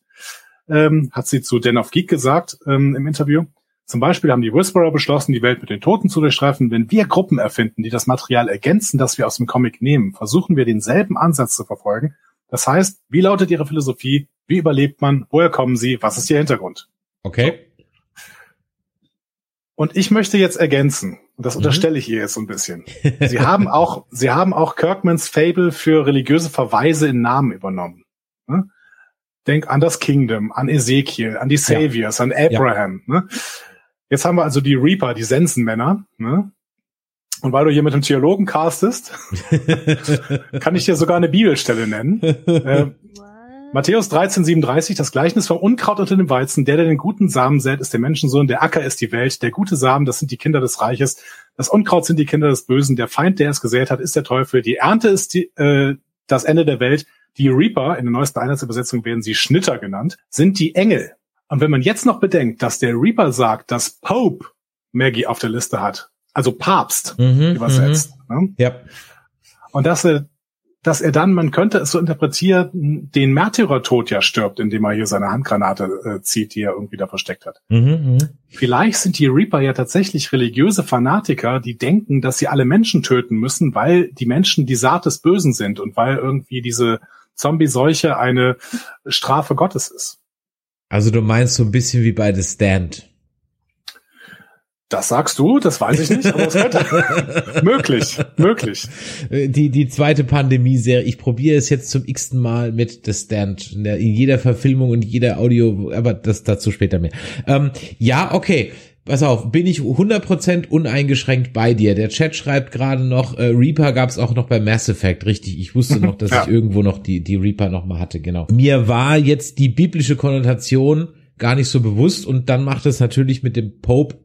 [SPEAKER 4] ähm, hat sie zu Den of Geek gesagt ähm, im Interview. Zum Beispiel haben die Whisperer beschlossen, die Welt mit den Toten zu durchstreifen. Wenn wir Gruppen erfinden, die das Material ergänzen, das wir aus dem Comic nehmen, versuchen wir denselben Ansatz zu verfolgen. Das heißt, wie lautet Ihre Philosophie? Wie überlebt man? Woher kommen Sie? Was ist Ihr Hintergrund?
[SPEAKER 3] Okay.
[SPEAKER 4] Und ich möchte jetzt ergänzen, und das mhm. unterstelle ich ihr jetzt so ein bisschen. Sie haben auch, Sie haben auch Kirkmans Fable für religiöse Verweise in Namen übernommen. Denk an das Kingdom, an Ezekiel, an die Saviors, ja. an Abraham. Ja. Ne? Jetzt haben wir also die Reaper, die Sensenmänner. Ne? Und weil du hier mit dem Theologen castest, kann ich dir sogar eine Bibelstelle nennen. Äh, Matthäus 13, 37, das Gleichnis vom Unkraut unter dem Weizen. Der, der den guten Samen sät, ist der Menschensohn. Der Acker ist die Welt. Der gute Samen, das sind die Kinder des Reiches. Das Unkraut sind die Kinder des Bösen. Der Feind, der es gesät hat, ist der Teufel. Die Ernte ist die, äh, das Ende der Welt. Die Reaper, in der neuesten Einheitsübersetzung werden sie Schnitter genannt, sind die Engel. Und wenn man jetzt noch bedenkt, dass der Reaper sagt, dass Pope Maggie auf der Liste hat, also Papst mhm, übersetzt, mhm. ne? ja. und dass er dass er dann, man könnte es so interpretieren, den Märtyrertod ja stirbt, indem er hier seine Handgranate äh, zieht, die er irgendwie da versteckt hat. Mhm, mh. Vielleicht sind die Reaper ja tatsächlich religiöse Fanatiker, die denken, dass sie alle Menschen töten müssen, weil die Menschen die Saat des Bösen sind und weil irgendwie diese Zombie-Seuche eine Strafe Gottes ist.
[SPEAKER 3] Also du meinst so ein bisschen wie bei The Stand.
[SPEAKER 4] Das sagst du, das weiß ich nicht, aber es könnte. möglich, möglich.
[SPEAKER 3] Die, die zweite Pandemie-Serie, ich probiere es jetzt zum x-ten Mal mit The Stand, in, der, in jeder Verfilmung und jeder Audio, aber das dazu später mehr. Ähm, ja, okay. Pass auf, bin ich 100% uneingeschränkt bei dir. Der Chat schreibt gerade noch, äh, Reaper gab es auch noch bei Mass Effect, richtig. Ich wusste noch, dass ja. ich irgendwo noch die, die Reaper noch mal hatte, genau. Mir war jetzt die biblische Konnotation gar nicht so bewusst und dann macht es natürlich mit dem Pope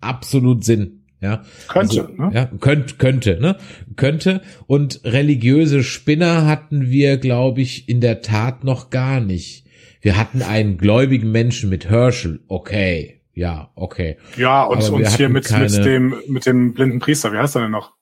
[SPEAKER 3] absolut Sinn. Ja,
[SPEAKER 4] könnte, also, ne?
[SPEAKER 3] ja, könnte, könnte, ne? Könnte. Und religiöse Spinner hatten wir, glaube ich, in der Tat noch gar nicht. Wir hatten einen gläubigen Menschen mit Herschel, okay, ja, okay.
[SPEAKER 4] Ja, und, und hier mit, keine... mit dem, mit dem blinden Priester, wie heißt er denn noch?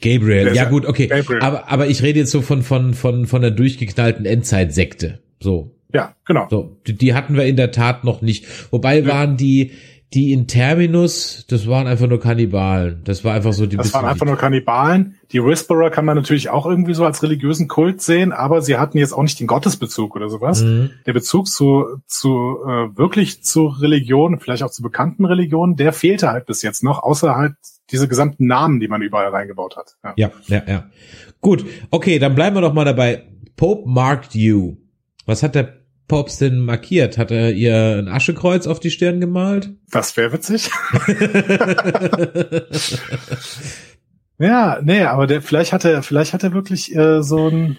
[SPEAKER 3] Gabriel, ja gut, okay. Gabriel. Aber, aber ich rede jetzt so von, von, von, von der durchgeknallten Endzeitsekte. So.
[SPEAKER 4] Ja, genau.
[SPEAKER 3] So, die, die hatten wir in der Tat noch nicht. Wobei ja. waren die, die in Terminus, das waren einfach nur Kannibalen. Das war einfach so die.
[SPEAKER 4] Das waren einfach nur Kannibalen. Die Whisperer kann man natürlich auch irgendwie so als religiösen Kult sehen, aber sie hatten jetzt auch nicht den Gottesbezug oder sowas. Mhm. Der Bezug zu, zu äh, wirklich zu Religion, vielleicht auch zu bekannten Religionen, der fehlte halt bis jetzt noch, außer halt diese gesamten Namen, die man überall reingebaut hat.
[SPEAKER 3] Ja, ja, ja. ja. Gut, okay, dann bleiben wir doch mal dabei. Pope marked you. Was hat der Pops denn markiert? Hat er ihr ein Aschekreuz auf die Stirn gemalt?
[SPEAKER 4] Das wäre witzig. ja, nee, aber der, vielleicht hat er, vielleicht hat er wirklich äh, so ein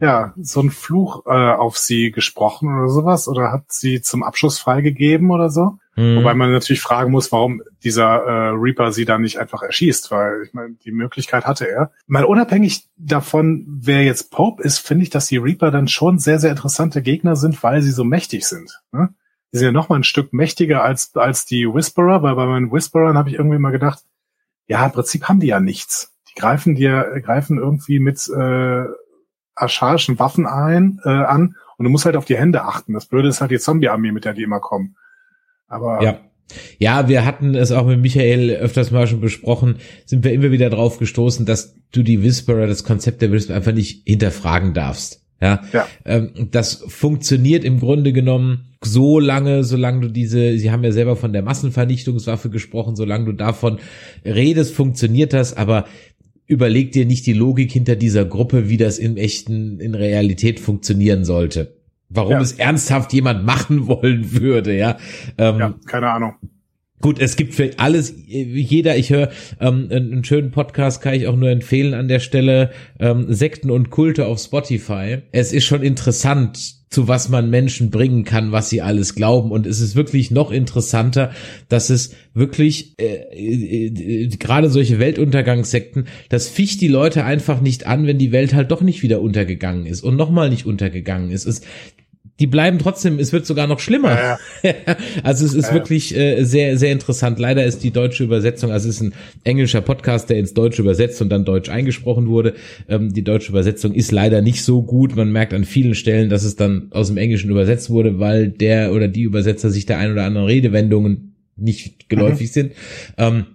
[SPEAKER 4] ja, so ein Fluch äh, auf sie gesprochen oder sowas oder hat sie zum Abschuss freigegeben oder so. Mhm. Wobei man natürlich fragen muss, warum dieser äh, Reaper sie dann nicht einfach erschießt, weil ich meine, die Möglichkeit hatte er. Mal unabhängig davon, wer jetzt Pope ist, finde ich, dass die Reaper dann schon sehr, sehr interessante Gegner sind, weil sie so mächtig sind. Ne? Die sind ja noch mal ein Stück mächtiger als, als die Whisperer, weil bei meinen Whisperern habe ich irgendwie mal gedacht, ja, im Prinzip haben die ja nichts. Die greifen dir, greifen irgendwie mit äh, archaischen Waffen ein, äh, an und du musst halt auf die Hände achten. Das Blöde ist halt die Zombie-Armee, mit der die immer kommen. Aber
[SPEAKER 3] ja. Ja, wir hatten es auch mit Michael öfters mal schon besprochen, sind wir immer wieder drauf gestoßen, dass du die Whisperer, das Konzept der Whisperer einfach nicht hinterfragen darfst. Ja, ja. Ähm, das funktioniert im Grunde genommen so lange, solange du diese, sie haben ja selber von der Massenvernichtungswaffe gesprochen, solange du davon redest, funktioniert das, aber überleg dir nicht die Logik hinter dieser Gruppe, wie das im echten, in Realität funktionieren sollte. Warum ja. es ernsthaft jemand machen wollen würde, ja.
[SPEAKER 4] Ähm, ja, keine Ahnung.
[SPEAKER 3] Gut, es gibt für alles, jeder, ich höre ähm, einen schönen Podcast, kann ich auch nur empfehlen an der Stelle, ähm, Sekten und Kulte auf Spotify. Es ist schon interessant, zu was man Menschen bringen kann, was sie alles glauben. Und es ist wirklich noch interessanter, dass es wirklich äh, äh, äh, gerade solche Weltuntergangssekten, das ficht die Leute einfach nicht an, wenn die Welt halt doch nicht wieder untergegangen ist und nochmal nicht untergegangen ist. Es, die bleiben trotzdem, es wird sogar noch schlimmer. Ja, ja. also es ist ja, wirklich äh, sehr, sehr interessant. Leider ist die deutsche Übersetzung, also es ist ein englischer Podcast, der ins Deutsche übersetzt und dann Deutsch eingesprochen wurde. Ähm, die deutsche Übersetzung ist leider nicht so gut. Man merkt an vielen Stellen, dass es dann aus dem Englischen übersetzt wurde, weil der oder die Übersetzer sich der ein oder anderen Redewendungen nicht geläufig mhm. sind. Ähm,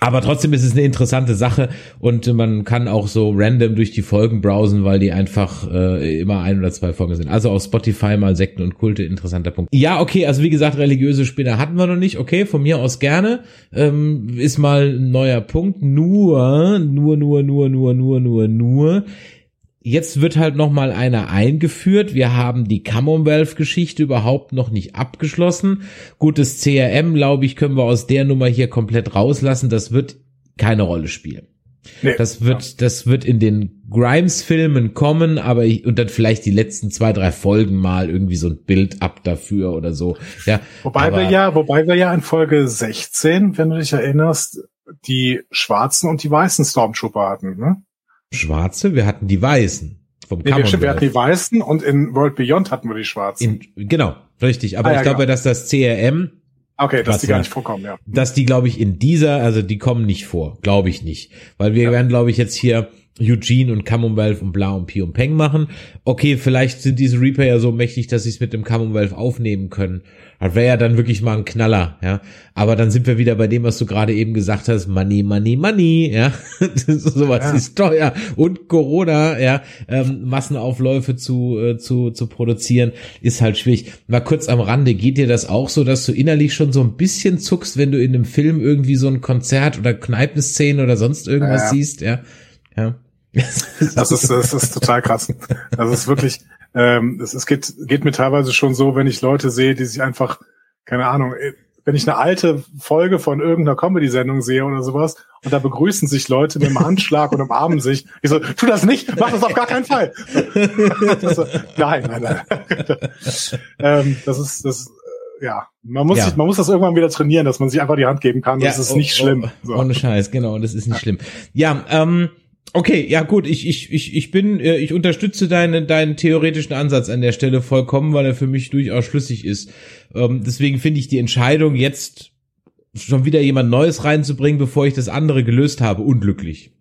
[SPEAKER 3] aber trotzdem ist es eine interessante Sache und man kann auch so random durch die Folgen browsen, weil die einfach äh, immer ein oder zwei Folgen sind. Also auf Spotify mal Sekten und Kulte, interessanter Punkt. Ja, okay, also wie gesagt, religiöse Spinner hatten wir noch nicht. Okay, von mir aus gerne. Ähm, ist mal ein neuer Punkt. Nur, nur, nur, nur, nur, nur, nur, nur Jetzt wird halt noch mal einer eingeführt. Wir haben die Commonwealth-Geschichte überhaupt noch nicht abgeschlossen. Gutes CRM, glaube ich, können wir aus der Nummer hier komplett rauslassen. Das wird keine Rolle spielen. Nee, das wird, ja. das wird in den Grimes-Filmen kommen, aber ich, und dann vielleicht die letzten zwei, drei Folgen mal irgendwie so ein Bild ab dafür oder so. Ja,
[SPEAKER 4] wobei aber, wir ja, wobei wir ja in Folge 16, wenn du dich erinnerst, die schwarzen und die weißen Stormtrooper hatten, ne?
[SPEAKER 3] Schwarze, wir hatten die Weißen.
[SPEAKER 4] Vom nee, wir hatten die Weißen und in World Beyond hatten wir die Schwarzen.
[SPEAKER 3] In, genau, richtig. Aber ah, ja, ich glaube, genau. dass das CRM
[SPEAKER 4] Okay, dass die gar nicht vorkommen, ja.
[SPEAKER 3] Dass die, glaube ich, in dieser, also die kommen nicht vor, glaube ich nicht. Weil wir ja. werden, glaube ich, jetzt hier Eugene und Commonwealth und Bla und Pi und Peng machen. Okay, vielleicht sind diese Reaper ja so mächtig, dass sie es mit dem Commonwealth aufnehmen können. Das wäre ja dann wirklich mal ein Knaller, ja. Aber dann sind wir wieder bei dem, was du gerade eben gesagt hast, Money, Money, Money, ja. Sowas ja. ist teuer. Und Corona, ja, ähm, Massenaufläufe zu, äh, zu, zu produzieren, ist halt schwierig. Mal kurz am Rande, geht dir das auch so, dass du innerlich schon so ein bisschen zuckst, wenn du in einem Film irgendwie so ein Konzert oder Kneipenszenen oder sonst irgendwas ja. siehst, ja? Ja.
[SPEAKER 4] Das ist, das ist total krass. Das ist wirklich, ähm, es, es geht, geht mir teilweise schon so, wenn ich Leute sehe, die sich einfach, keine Ahnung, äh, wenn ich eine alte Folge von irgendeiner Comedy-Sendung sehe oder sowas und da begrüßen sich Leute mit einem Handschlag und umarmen sich. Ich so, tu das nicht, mach das auf gar keinen Fall. so, nein, nein, nein. ähm, das ist, das, äh, ja, man muss, ja. Sich, man muss das irgendwann wieder trainieren, dass man sich einfach die Hand geben kann. Das ja, ist nicht oh, schlimm.
[SPEAKER 3] Oh, so. Ohne Scheiß, genau, das ist nicht schlimm. Ja, ähm, Okay, ja gut, ich, ich, ich, ich bin, äh, ich unterstütze deinen, deinen theoretischen Ansatz an der Stelle vollkommen, weil er für mich durchaus schlüssig ist. Ähm, deswegen finde ich die Entscheidung, jetzt schon wieder jemand Neues reinzubringen, bevor ich das andere gelöst habe, unglücklich.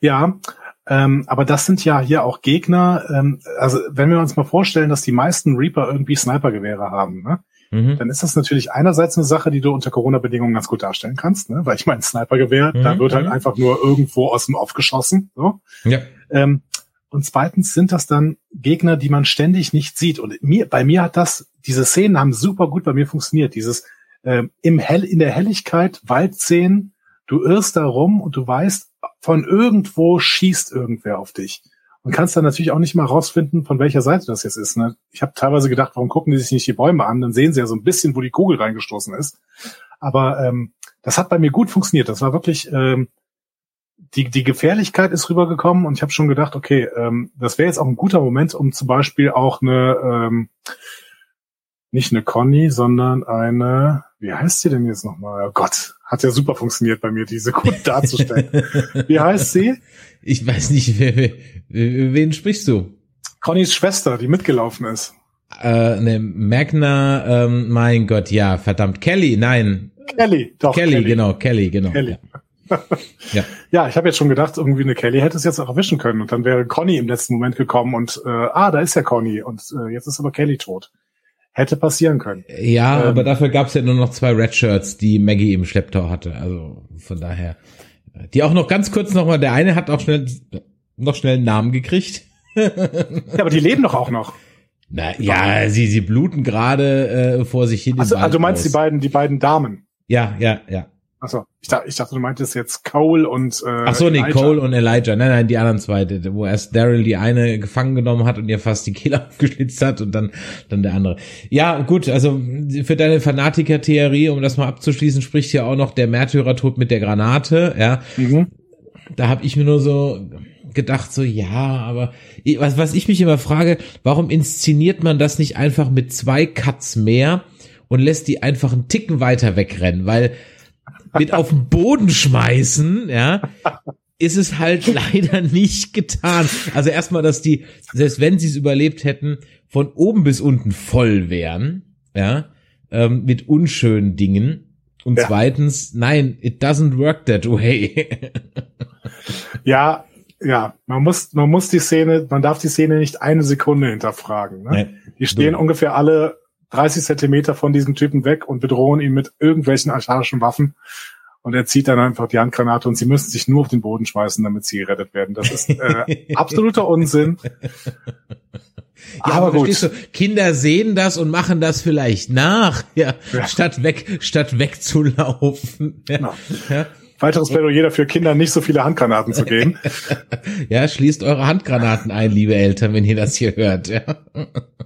[SPEAKER 4] Ja, ähm, aber das sind ja hier auch Gegner. Ähm, also wenn wir uns mal vorstellen, dass die meisten Reaper irgendwie Snipergewehre haben, ne? Mhm. dann ist das natürlich einerseits eine Sache, die du unter Corona-Bedingungen ganz gut darstellen kannst, ne? weil ich meine, Snipergewehr, mhm. da wird halt mhm. einfach nur irgendwo aus dem Off geschossen. So. Ja. Ähm, und zweitens sind das dann Gegner, die man ständig nicht sieht. Und mir, bei mir hat das, diese Szenen haben super gut bei mir funktioniert. Dieses ähm, im Hell, in der Helligkeit, Waldszenen, du irrst da rum und du weißt, von irgendwo schießt irgendwer auf dich und kannst dann natürlich auch nicht mal rausfinden, von welcher Seite das jetzt ist. Ne? Ich habe teilweise gedacht, warum gucken die sich nicht die Bäume an? Dann sehen sie ja so ein bisschen, wo die Kugel reingestoßen ist. Aber ähm, das hat bei mir gut funktioniert. Das war wirklich, ähm, die, die Gefährlichkeit ist rübergekommen und ich habe schon gedacht, okay, ähm, das wäre jetzt auch ein guter Moment, um zum Beispiel auch eine, ähm, nicht eine Conny, sondern eine, wie heißt sie denn jetzt nochmal? Oh Gott, hat ja super funktioniert bei mir, diese gut darzustellen. wie heißt sie?
[SPEAKER 3] Ich weiß nicht, wer, wer, wen sprichst du?
[SPEAKER 4] Connys Schwester, die mitgelaufen ist.
[SPEAKER 3] Äh, ne, Magna, ähm, mein Gott, ja, verdammt, Kelly, nein.
[SPEAKER 4] Kelly, doch.
[SPEAKER 3] Kelly, Kelly. genau, Kelly, genau.
[SPEAKER 4] Kelly. Ja. ja. ja, ich habe jetzt schon gedacht, irgendwie eine Kelly hätte es jetzt auch erwischen können und dann wäre Conny im letzten Moment gekommen und äh, ah, da ist ja Conny und äh, jetzt ist aber Kelly tot. Hätte passieren können.
[SPEAKER 3] Ja, ähm, aber dafür gab es ja nur noch zwei Red Shirts, die Maggie im Schlepptau hatte. Also von daher. Die auch noch ganz kurz nochmal, der eine hat auch schnell noch schnell einen Namen gekriegt.
[SPEAKER 4] ja, aber die leben doch auch noch.
[SPEAKER 3] Na, ja, sie, sie bluten gerade äh, vor sich hin.
[SPEAKER 4] Also, also du meinst aus. die beiden, die beiden Damen?
[SPEAKER 3] Ja, ja, ja.
[SPEAKER 4] Achso, ich dachte, ich dachte, du meintest jetzt Cole und äh,
[SPEAKER 3] Ach so, nee, Elijah. Cole und Elijah. Nein, nein, die anderen zwei, wo erst Daryl die eine gefangen genommen hat und ihr fast die Kehle aufgeschlitzt hat und dann dann der andere. Ja, gut, also für deine Fanatiker-Theorie, um das mal abzuschließen, spricht ja auch noch der Märtyrertod mit der Granate, ja. Mhm. Da habe ich mir nur so gedacht, so ja, aber was, was ich mich immer frage, warum inszeniert man das nicht einfach mit zwei Cuts mehr und lässt die einfach einen Ticken weiter wegrennen, weil mit auf den Boden schmeißen, ja, ist es halt leider nicht getan. Also erstmal, dass die, selbst wenn sie es überlebt hätten, von oben bis unten voll wären, ja, ähm, mit unschönen Dingen. Und ja. zweitens, nein, it doesn't work that way.
[SPEAKER 4] ja, ja, man muss, man muss die Szene, man darf die Szene nicht eine Sekunde hinterfragen. Ne? Nee, die stehen so. ungefähr alle 30 Zentimeter von diesem Typen weg und bedrohen ihn mit irgendwelchen archaischen Waffen. Und er zieht dann einfach die Handgranate und sie müssen sich nur auf den Boden schmeißen, damit sie gerettet werden. Das ist äh, absoluter Unsinn.
[SPEAKER 3] Ja, aber, aber gut. Du, Kinder sehen das und machen das vielleicht nach, ja, ja. statt weg, statt wegzulaufen. Ja. Genau.
[SPEAKER 4] ja. Weiteres Plädoyer dafür, Kindern nicht so viele Handgranaten zu geben.
[SPEAKER 3] ja, schließt eure Handgranaten ein, liebe Eltern, wenn ihr das hier hört. Ja.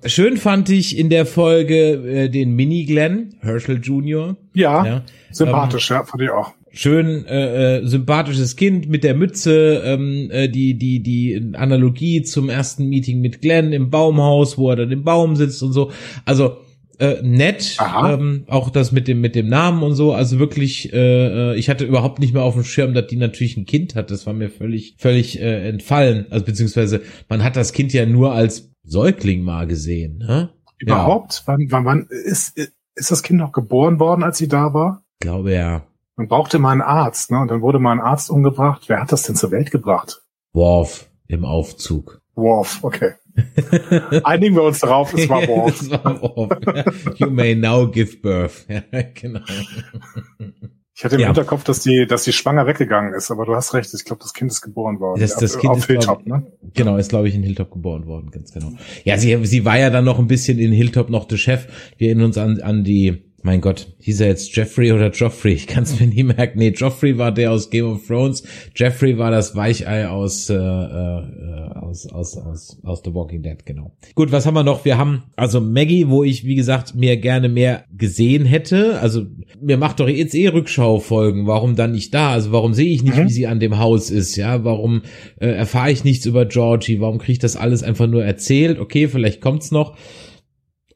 [SPEAKER 3] Schön fand ich in der Folge äh, den Mini-Glenn, Herschel Jr.
[SPEAKER 4] Ja, ja. sympathisch, ähm, ja, fand ich auch
[SPEAKER 3] schön äh, äh, sympathisches Kind mit der Mütze, ähm, äh, die die die Analogie zum ersten Meeting mit Glenn im Baumhaus, wo er dann im Baum sitzt und so. Also äh, nett, ähm, auch das mit dem mit dem Namen und so. Also wirklich, äh, äh, ich hatte überhaupt nicht mehr auf dem Schirm, dass die natürlich ein Kind hat. Das war mir völlig völlig äh, entfallen. Also beziehungsweise man hat das Kind ja nur als Säugling mal gesehen. Ne?
[SPEAKER 4] Überhaupt? Ja. Wann, wann, wann ist ist das Kind noch geboren worden, als sie da war?
[SPEAKER 3] Glaube ja.
[SPEAKER 4] Man brauchte mal einen Arzt, ne? Und dann wurde mal ein Arzt umgebracht. Wer hat das denn zur Welt gebracht?
[SPEAKER 3] Worf im Aufzug.
[SPEAKER 4] Worf, okay. Einigen wir uns darauf, es war Worf. Worf.
[SPEAKER 3] You may now give birth. Ja, genau.
[SPEAKER 4] Ich hatte im ja. Hinterkopf, dass die, dass die schwanger weggegangen ist, aber du hast recht, ich glaube, das Kind ist geboren worden.
[SPEAKER 3] Das, das Kind auf ist, Hilltop, glaub, ne? Genau, ist, glaube ich, in Hilltop geboren worden, ganz genau. Ja, sie, sie war ja dann noch ein bisschen in Hilltop noch der Chef. Wir erinnern uns an, an die mein Gott, hieß er jetzt Jeffrey oder Joffrey? Ich kann es mir nie merken. Nee, Joffrey war der aus Game of Thrones. Jeffrey war das Weichei aus, äh, äh, aus, aus, aus, aus The Walking Dead, genau. Gut, was haben wir noch? Wir haben also Maggie, wo ich, wie gesagt, mir gerne mehr gesehen hätte. Also mir macht doch jetzt eh Rückschaufolgen. Warum dann nicht da? Also warum sehe ich nicht, mhm. wie sie an dem Haus ist? Ja, warum äh, erfahre ich nichts über Georgie? Warum kriege ich das alles einfach nur erzählt? Okay, vielleicht kommt's noch.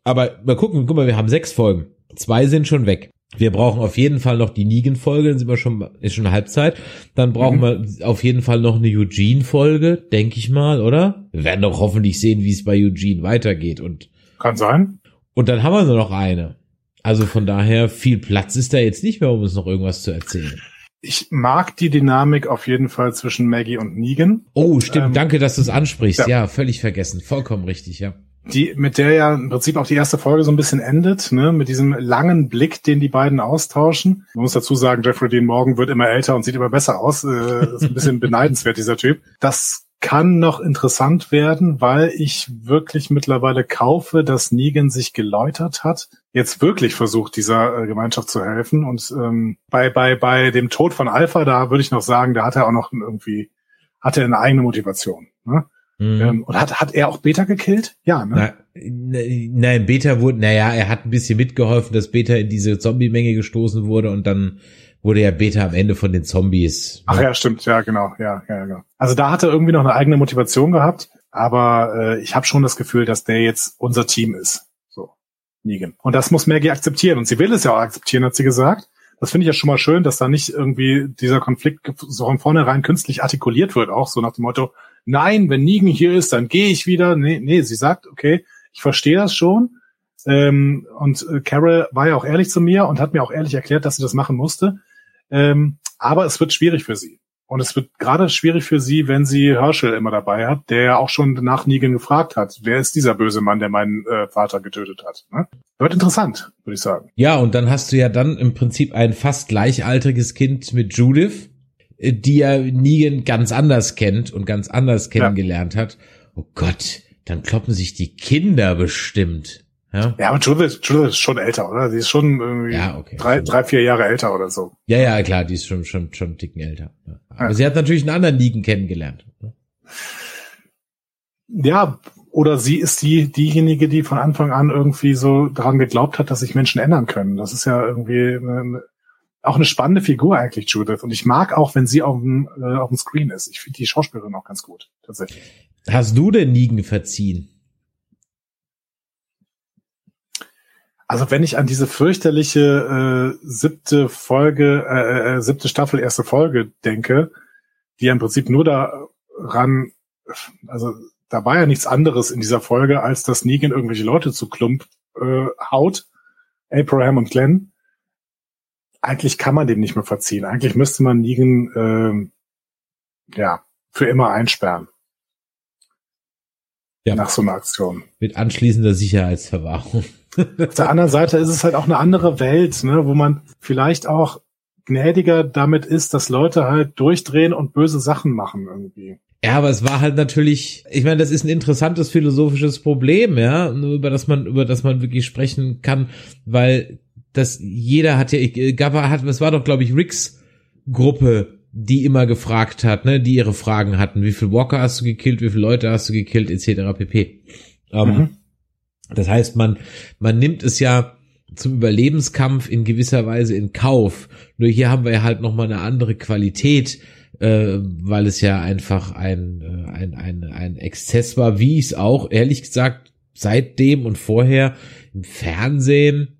[SPEAKER 3] Aber mal gucken, guck mal, wir haben sechs Folgen. Zwei sind schon weg. Wir brauchen auf jeden Fall noch die Negan-Folge, dann sind wir schon, ist schon Halbzeit. Dann brauchen mhm. wir auf jeden Fall noch eine Eugene-Folge, denke ich mal, oder? Wir werden doch hoffentlich sehen, wie es bei Eugene weitergeht und.
[SPEAKER 4] Kann sein.
[SPEAKER 3] Und dann haben wir nur noch eine. Also von daher, viel Platz ist da jetzt nicht mehr, um uns noch irgendwas zu erzählen.
[SPEAKER 4] Ich mag die Dynamik auf jeden Fall zwischen Maggie und Negan.
[SPEAKER 3] Oh, stimmt. Ähm, Danke, dass du es ansprichst. Ja. ja, völlig vergessen. Vollkommen richtig, ja
[SPEAKER 4] die, mit der ja im Prinzip auch die erste Folge so ein bisschen endet, ne, mit diesem langen Blick, den die beiden austauschen. Man muss dazu sagen, Jeffrey Dean Morgan wird immer älter und sieht immer besser aus. Äh, ist ein bisschen beneidenswert, dieser Typ. Das kann noch interessant werden, weil ich wirklich mittlerweile kaufe, dass Negan sich geläutert hat, jetzt wirklich versucht, dieser äh, Gemeinschaft zu helfen. Und ähm, bei, bei, bei dem Tod von Alpha, da würde ich noch sagen, da hat er auch noch irgendwie, hat er eine eigene Motivation. Ne? Mhm. Ähm, und hat, hat er auch Beta gekillt? Ja, ne?
[SPEAKER 3] Na, nein, Beta wurde, naja, er hat ein bisschen mitgeholfen, dass Beta in diese Zombie-Menge gestoßen wurde und dann wurde ja Beta am Ende von den Zombies.
[SPEAKER 4] Ach ja, stimmt, ja, genau, ja, ja, genau. Also da hat er irgendwie noch eine eigene Motivation gehabt, aber äh, ich habe schon das Gefühl, dass der jetzt unser Team ist. So, Negan. Und das muss Maggie akzeptieren. Und sie will es ja auch akzeptieren, hat sie gesagt. Das finde ich ja schon mal schön, dass da nicht irgendwie dieser Konflikt so von vornherein künstlich artikuliert wird, auch so nach dem Motto, nein, wenn Negan hier ist, dann gehe ich wieder. Nee, nee, sie sagt, okay, ich verstehe das schon. Ähm, und äh, Carol war ja auch ehrlich zu mir und hat mir auch ehrlich erklärt, dass sie das machen musste. Ähm, aber es wird schwierig für sie. Und es wird gerade schwierig für sie, wenn sie Herschel immer dabei hat, der ja auch schon nach Negan gefragt hat, wer ist dieser böse Mann, der meinen äh, Vater getötet hat. Ne? Wird interessant, würde ich sagen.
[SPEAKER 3] Ja, und dann hast du ja dann im Prinzip ein fast gleichaltriges Kind mit Judith, die ja Negan ganz anders kennt und ganz anders kennengelernt ja. hat. Oh Gott, dann kloppen sich die Kinder bestimmt. Ja,
[SPEAKER 4] ja aber Judith, Judith ist schon älter, oder? Die ist schon irgendwie ja, okay. drei, drei, vier Jahre älter oder so.
[SPEAKER 3] Ja, ja, klar, die ist schon, schon, schon einen Ticken älter. Aber ja. sie hat natürlich einen anderen Negan kennengelernt. Ne?
[SPEAKER 4] Ja, oder sie ist die, diejenige, die von Anfang an irgendwie so daran geglaubt hat, dass sich Menschen ändern können. Das ist ja irgendwie eine, auch eine spannende Figur eigentlich, Judith. Und ich mag auch, wenn sie auf dem, äh, auf dem Screen ist. Ich finde die Schauspielerin auch ganz gut, tatsächlich.
[SPEAKER 3] Hast du denn Negan verziehen?
[SPEAKER 4] Also wenn ich an diese fürchterliche äh, siebte Folge, äh, äh, siebte Staffel, erste Folge denke, die ja im Prinzip nur daran, also da war ja nichts anderes in dieser Folge, als dass Negan irgendwelche Leute zu Klump äh, haut, Abraham und Glenn. Eigentlich kann man dem nicht mehr verziehen. Eigentlich müsste man Negan äh, ja für immer einsperren. Ja. Nach so einer Aktion.
[SPEAKER 3] Mit anschließender Sicherheitsverwahrung.
[SPEAKER 4] Auf der anderen Seite ist es halt auch eine andere Welt, ne, wo man vielleicht auch gnädiger damit ist, dass Leute halt durchdrehen und böse Sachen machen irgendwie.
[SPEAKER 3] Ja, aber es war halt natürlich, ich meine, das ist ein interessantes philosophisches Problem, ja, über das man, über das man wirklich sprechen kann, weil das jeder hat ja, gab hat, es war doch, glaube ich, Ricks Gruppe, die immer gefragt hat, ne, die ihre Fragen hatten, wie viel Walker hast du gekillt, wie viele Leute hast du gekillt, etc. pp. Ähm, mhm. Das heißt, man, man nimmt es ja zum Überlebenskampf in gewisser Weise in Kauf. Nur hier haben wir ja halt nochmal eine andere Qualität, äh, weil es ja einfach ein, äh, ein, ein, ein Exzess war, wie ich es auch, ehrlich gesagt, seitdem und vorher im Fernsehen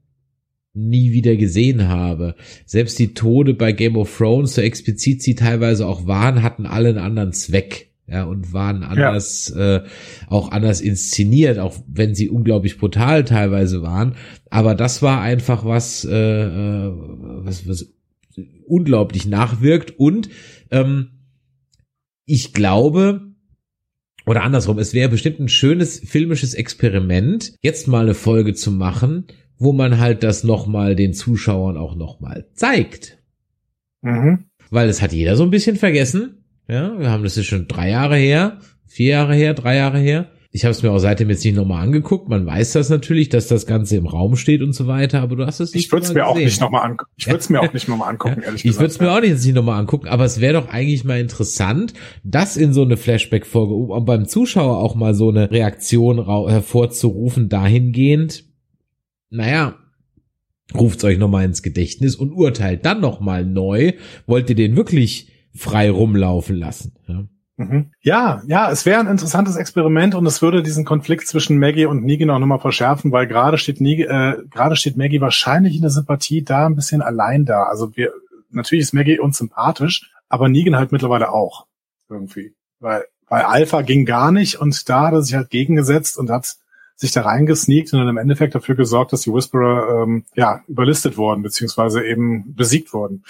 [SPEAKER 3] nie wieder gesehen habe. Selbst die Tode bei Game of Thrones, so explizit sie teilweise auch waren, hatten alle einen anderen Zweck ja, und waren anders, ja. äh, auch anders inszeniert, auch wenn sie unglaublich brutal teilweise waren. Aber das war einfach was, äh, äh, was, was unglaublich nachwirkt. Und ähm, ich glaube, oder andersrum, es wäre bestimmt ein schönes filmisches Experiment, jetzt mal eine Folge zu machen, wo man halt das nochmal den Zuschauern auch nochmal zeigt. Mhm. Weil es hat jeder so ein bisschen vergessen ja, wir haben das ist schon drei Jahre her, vier Jahre her, drei Jahre her. Ich habe es mir auch seitdem jetzt nicht nochmal angeguckt. Man weiß das natürlich, dass das Ganze im Raum steht und so weiter, aber du hast es nicht.
[SPEAKER 4] Ich würde es mir auch nicht nochmal angucken. Ich würde es mir auch nicht nochmal angucken,
[SPEAKER 3] ehrlich gesagt. Ich würde es mir auch nicht, nicht nochmal angucken, aber es wäre doch eigentlich mal interessant, das in so eine Flashback-Folge, um beim Zuschauer auch mal so eine Reaktion hervorzurufen, dahingehend, naja, ruft's euch nochmal ins Gedächtnis und urteilt dann nochmal neu. Wollt ihr den wirklich frei rumlaufen lassen. Ja.
[SPEAKER 4] Mhm. Ja, ja, es wäre ein interessantes Experiment und es würde diesen Konflikt zwischen Maggie und Negan auch nochmal verschärfen, weil gerade steht, Negan, äh, gerade steht Maggie wahrscheinlich in der Sympathie da ein bisschen allein da. Also wir, natürlich ist Maggie uns sympathisch, aber Negan halt mittlerweile auch irgendwie, weil weil Alpha ging gar nicht und da hat er sich halt gegengesetzt und hat sich da reingesneakt und dann im Endeffekt dafür gesorgt, dass die Whisperer ähm, ja überlistet wurden beziehungsweise eben besiegt wurden.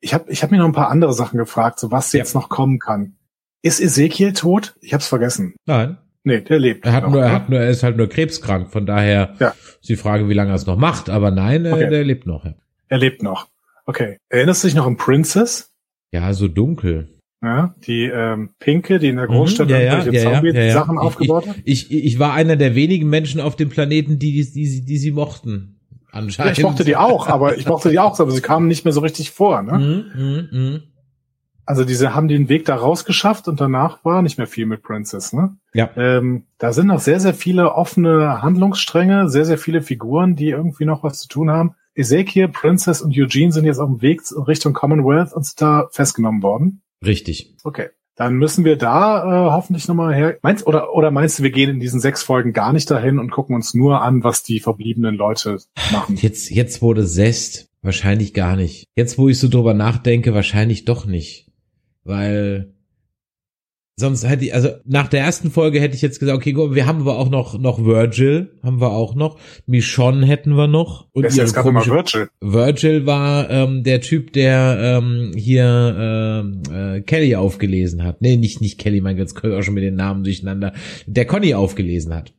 [SPEAKER 4] Ich habe ich hab mir noch ein paar andere Sachen gefragt, so was jetzt noch kommen kann. Ist Ezekiel tot? Ich hab's vergessen.
[SPEAKER 3] Nein.
[SPEAKER 4] Nee, der lebt.
[SPEAKER 3] Er hat noch, nur, er ne? hat nur, er ist halt nur krebskrank. Von daher ja. ist die Frage, wie lange er es noch macht. Aber nein, okay. der lebt noch. Ja.
[SPEAKER 4] Er lebt noch. Okay. Erinnerst du dich noch an Princess?
[SPEAKER 3] Ja, so dunkel.
[SPEAKER 4] Ja, die ähm, Pinke, die in der Großstadt mhm, ja, ja, ja, Zombie-Sachen aufgebaut hat.
[SPEAKER 3] Ich, ich, ich war einer der wenigen Menschen auf dem Planeten, die, die, die, die sie mochten.
[SPEAKER 4] Anscheinend. Ja, ich mochte die auch, aber ich mochte die auch, aber sie kamen nicht mehr so richtig vor. Ne? Mm, mm, mm. Also diese haben den Weg da rausgeschafft und danach war nicht mehr viel mit Princess. Ne?
[SPEAKER 3] Ja.
[SPEAKER 4] Ähm, da sind noch sehr, sehr viele offene Handlungsstränge, sehr, sehr viele Figuren, die irgendwie noch was zu tun haben. Ezekiel, Princess und Eugene sind jetzt auf dem Weg Richtung Commonwealth und sind da festgenommen worden.
[SPEAKER 3] Richtig.
[SPEAKER 4] Okay. Dann müssen wir da äh, hoffentlich nochmal her. Meinst oder oder meinst du, wir gehen in diesen sechs Folgen gar nicht dahin und gucken uns nur an, was die verbliebenen Leute machen?
[SPEAKER 3] Jetzt, jetzt wurde Zest wahrscheinlich gar nicht. Jetzt, wo ich so drüber nachdenke, wahrscheinlich doch nicht. Weil Sonst hätte ich, also nach der ersten Folge hätte ich jetzt gesagt, okay, gut, wir haben aber auch noch, noch Virgil, haben wir auch noch. Michonne hätten wir noch.
[SPEAKER 4] Und Wer ist jetzt gerade mal Virgil?
[SPEAKER 3] Virgil war ähm, der Typ, der ähm, hier ähm, äh, Kelly aufgelesen hat. Nee, nicht, nicht Kelly, mein Gott, jetzt auch schon mit den Namen durcheinander. Der Conny aufgelesen hat.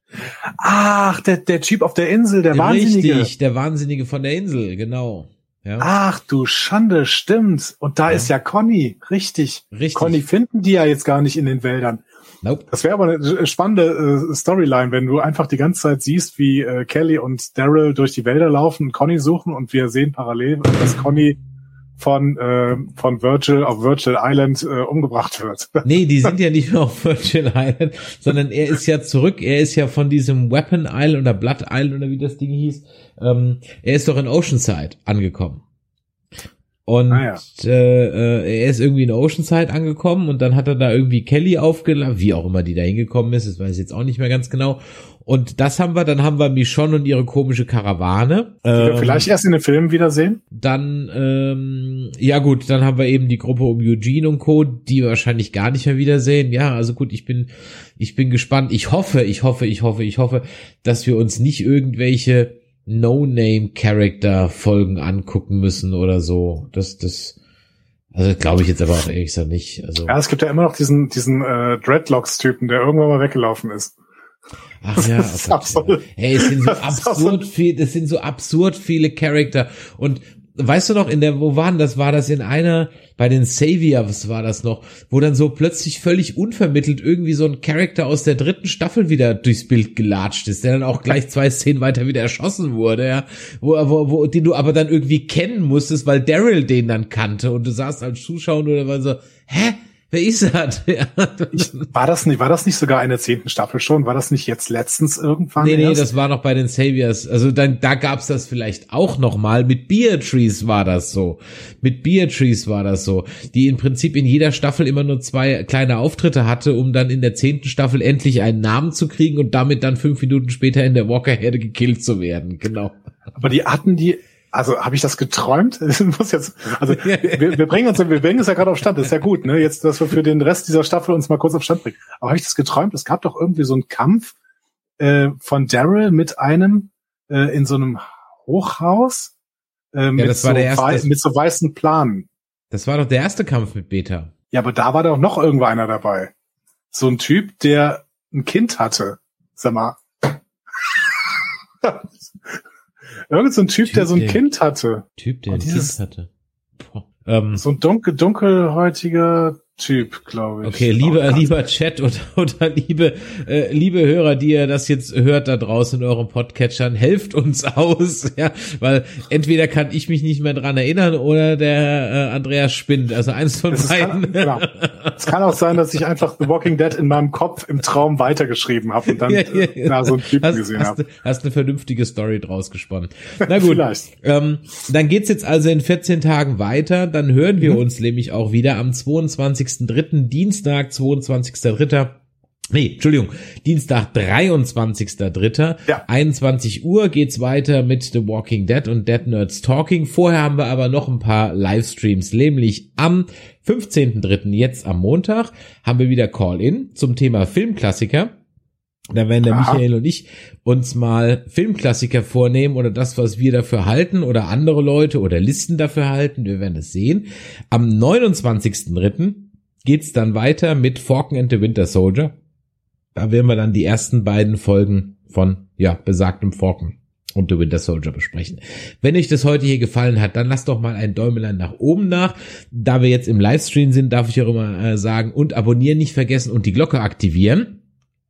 [SPEAKER 4] Ach, der, der Typ auf der Insel, der Wahnsinnige.
[SPEAKER 3] Richtig, der Wahnsinnige von der Insel, genau.
[SPEAKER 4] Ja. Ach du Schande, stimmt. Und da ja. ist ja Conny, richtig.
[SPEAKER 3] Richtig.
[SPEAKER 4] Conny finden die ja jetzt gar nicht in den Wäldern.
[SPEAKER 3] Nope.
[SPEAKER 4] Das wäre aber eine spannende äh, Storyline, wenn du einfach die ganze Zeit siehst, wie äh, Kelly und Daryl durch die Wälder laufen und Conny suchen und wir sehen parallel, dass Conny von, äh, von Virgil auf Virgil Island äh, umgebracht wird.
[SPEAKER 3] Nee, die sind ja nicht mehr auf Virgil Island, sondern er ist ja zurück, er ist ja von diesem Weapon Island oder Blood Island oder wie das Ding hieß, ähm, er ist doch in Oceanside angekommen. Und ah, ja. äh, äh, er ist irgendwie in Oceanside angekommen und dann hat er da irgendwie Kelly aufgeladen, wie auch immer die da hingekommen ist, das weiß ich jetzt auch nicht mehr ganz genau. Und das haben wir, dann haben wir Michonne und ihre komische Karawane.
[SPEAKER 4] Die ähm, wir vielleicht erst in den Filmen wiedersehen.
[SPEAKER 3] Dann, ähm, ja gut, dann haben wir eben die Gruppe um Eugene und Co., die wir wahrscheinlich gar nicht mehr wiedersehen. Ja, also gut, ich bin, ich bin gespannt. Ich hoffe, ich hoffe, ich hoffe, ich hoffe, dass wir uns nicht irgendwelche No-Name-Character-Folgen angucken müssen oder so. Das, das, also glaube ich jetzt aber auch ehrlich gesagt nicht. Also
[SPEAKER 4] ja, es gibt ja immer noch diesen, diesen äh, Dreadlocks-Typen, der irgendwann mal weggelaufen ist.
[SPEAKER 3] Ach ja, oh Gott, ja. hey, es sind so absurd viel, es sind so absurd viele Charakter und weißt du noch, in der, wo waren das? War das in einer, bei den Saviors war das noch, wo dann so plötzlich völlig unvermittelt irgendwie so ein Charakter aus der dritten Staffel wieder durchs Bild gelatscht ist, der dann auch gleich zwei Szenen weiter wieder erschossen wurde, ja, wo, wo, wo, den du aber dann irgendwie kennen musstest, weil Daryl den dann kannte und du saßt als Zuschauer oder war so, hä? Wer ist das? Ja.
[SPEAKER 4] Ich, war das nicht, war das nicht sogar eine zehnten Staffel schon? War das nicht jetzt letztens irgendwann?
[SPEAKER 3] Nee, nee, erst? das war noch bei den Saviors. Also dann, da gab's das vielleicht auch noch mal. Mit Beatrice war das so. Mit Beatrice war das so. Die im Prinzip in jeder Staffel immer nur zwei kleine Auftritte hatte, um dann in der zehnten Staffel endlich einen Namen zu kriegen und damit dann fünf Minuten später in der Walker-Herde gekillt zu werden. Genau.
[SPEAKER 4] Aber die hatten die also habe ich das geträumt? muss jetzt, also wir, wir bringen uns, wir bringen es ja gerade auf Stand. Das ist ja gut, ne? Jetzt, dass wir für den Rest dieser Staffel uns mal kurz auf Stand bringen. Aber habe ich das geträumt? Es gab doch irgendwie so einen Kampf äh, von Daryl mit einem äh, in so einem Hochhaus äh, mit, ja, so erste, mit so weißen Planen.
[SPEAKER 3] Das war doch der erste Kampf mit Beta.
[SPEAKER 4] Ja, aber da war doch noch irgendwo einer dabei. So ein Typ, der ein Kind hatte. Sag mal. Irgend so ein Typ, typ der so ein der, Kind hatte.
[SPEAKER 3] Typ, der ein Kind hatte.
[SPEAKER 4] Boah. Ähm, so ein dunkel, dunkelhäutiger Typ, glaube ich.
[SPEAKER 3] Okay, lieber, lieber Chat oder, oder liebe, äh, liebe Hörer, die ihr das jetzt hört da draußen in eurem Podcatchern, helft uns aus, ja, weil entweder kann ich mich nicht mehr dran erinnern oder der äh, Andreas spinnt, also eins von
[SPEAKER 4] es
[SPEAKER 3] beiden.
[SPEAKER 4] Kann, genau. Es kann auch sein, dass ich einfach The Walking Dead in meinem Kopf im Traum weitergeschrieben habe und dann ja, ja, ja. Na, so einen Typen hast, gesehen habe.
[SPEAKER 3] Hast eine vernünftige Story draus gesponnen. Na gut, ähm, dann geht's jetzt also in 14 Tagen weiter, dann hören wir mhm. uns nämlich auch wieder am 22 22.3., Dienstag, 22.3., Nee, Entschuldigung, Dienstag, 23.3. Ja. 21 Uhr geht's weiter mit The Walking Dead und Dead Nerds Talking. Vorher haben wir aber noch ein paar Livestreams, nämlich am 15.3. jetzt am Montag haben wir wieder Call-In zum Thema Filmklassiker. Da werden der Aha. Michael und ich uns mal Filmklassiker vornehmen oder das, was wir dafür halten oder andere Leute oder Listen dafür halten. Wir werden es sehen. Am 29.3 geht's dann weiter mit Falcon and the Winter Soldier. Da werden wir dann die ersten beiden Folgen von, ja, besagtem Falcon und The Winter Soldier besprechen. Wenn euch das heute hier gefallen hat, dann lasst doch mal ein Däumelein nach oben nach. Da wir jetzt im Livestream sind, darf ich auch immer äh, sagen, und abonnieren nicht vergessen und die Glocke aktivieren.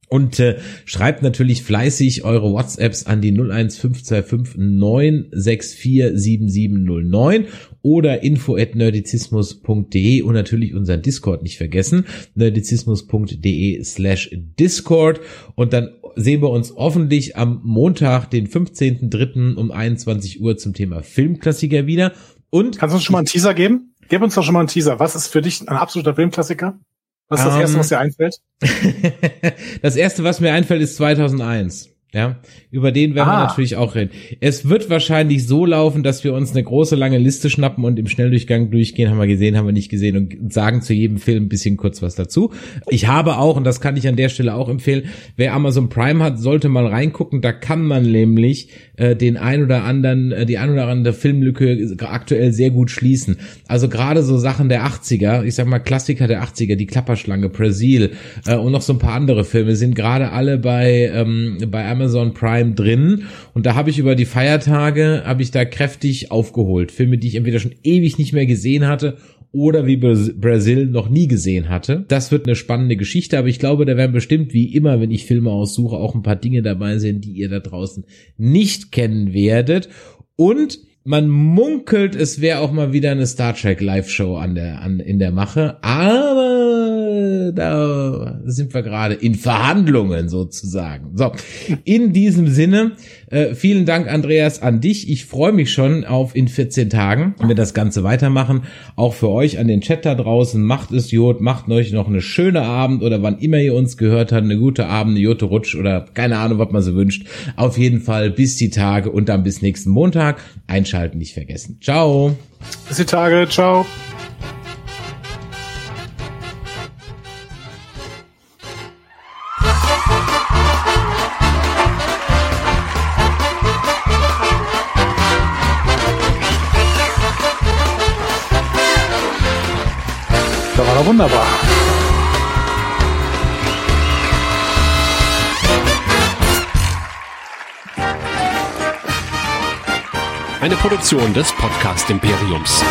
[SPEAKER 3] Und äh, schreibt natürlich fleißig eure WhatsApps an die 01525 964 7709 oder info at nerdizismus.de und natürlich unseren Discord nicht vergessen, nerdizismus.de slash Discord und dann sehen wir uns hoffentlich am Montag, den 15.03. um 21 Uhr zum Thema Filmklassiker wieder. Und
[SPEAKER 4] Kannst du uns schon mal einen Teaser geben? Gib uns doch schon mal einen Teaser. Was ist für dich ein absoluter Filmklassiker? Was ist das
[SPEAKER 3] Ähm,
[SPEAKER 4] Erste, was dir einfällt?
[SPEAKER 3] das erste, was mir einfällt, ist 2001. Ja, über den werden wir
[SPEAKER 4] Ah.
[SPEAKER 3] natürlich auch reden. Es wird wahrscheinlich so laufen, dass wir uns eine große lange Liste schnappen und im Schnelldurchgang durchgehen, haben wir gesehen, haben wir nicht gesehen und sagen zu jedem Film ein bisschen kurz was dazu. Ich habe auch, und das kann ich an der Stelle auch empfehlen, wer Amazon Prime hat, sollte mal reingucken. Da kann man nämlich äh, den ein oder anderen, äh, die ein oder andere Filmlücke aktuell sehr gut schließen. Also gerade so Sachen der 80er, ich sag mal Klassiker der 80er, die Klapperschlange, Brazil äh, und noch so ein paar andere Filme sind gerade alle bei ähm, bei Amazon Prime drin und da habe ich über die Feiertage habe ich da kräftig aufgeholt. Filme, die ich entweder schon ewig nicht mehr gesehen hatte oder wie Bras- Brasil noch nie gesehen hatte. Das wird eine spannende Geschichte, aber ich glaube, da werden bestimmt wie immer, wenn ich Filme aussuche, auch ein paar Dinge dabei sein, die ihr da draußen nicht kennen werdet. Und man munkelt, es wäre auch mal wieder eine Star Trek Live-Show an der, an, in der Mache, aber da sind wir gerade in Verhandlungen sozusagen. So, in diesem Sinne, äh, vielen Dank, Andreas, an dich. Ich freue mich schon auf in 14 Tagen, wenn wir das Ganze weitermachen. Auch für euch an den Chat da draußen. Macht es Jod, macht euch noch eine schöne Abend oder wann immer ihr uns gehört habt, eine gute Abend, eine Jote Rutsch oder keine Ahnung, was man so wünscht. Auf jeden Fall bis die Tage und dann bis nächsten Montag. Einschalten nicht vergessen. Ciao.
[SPEAKER 4] Bis die Tage. Ciao. Er wunderbar.
[SPEAKER 1] Eine Produktion des Podcast Imperiums.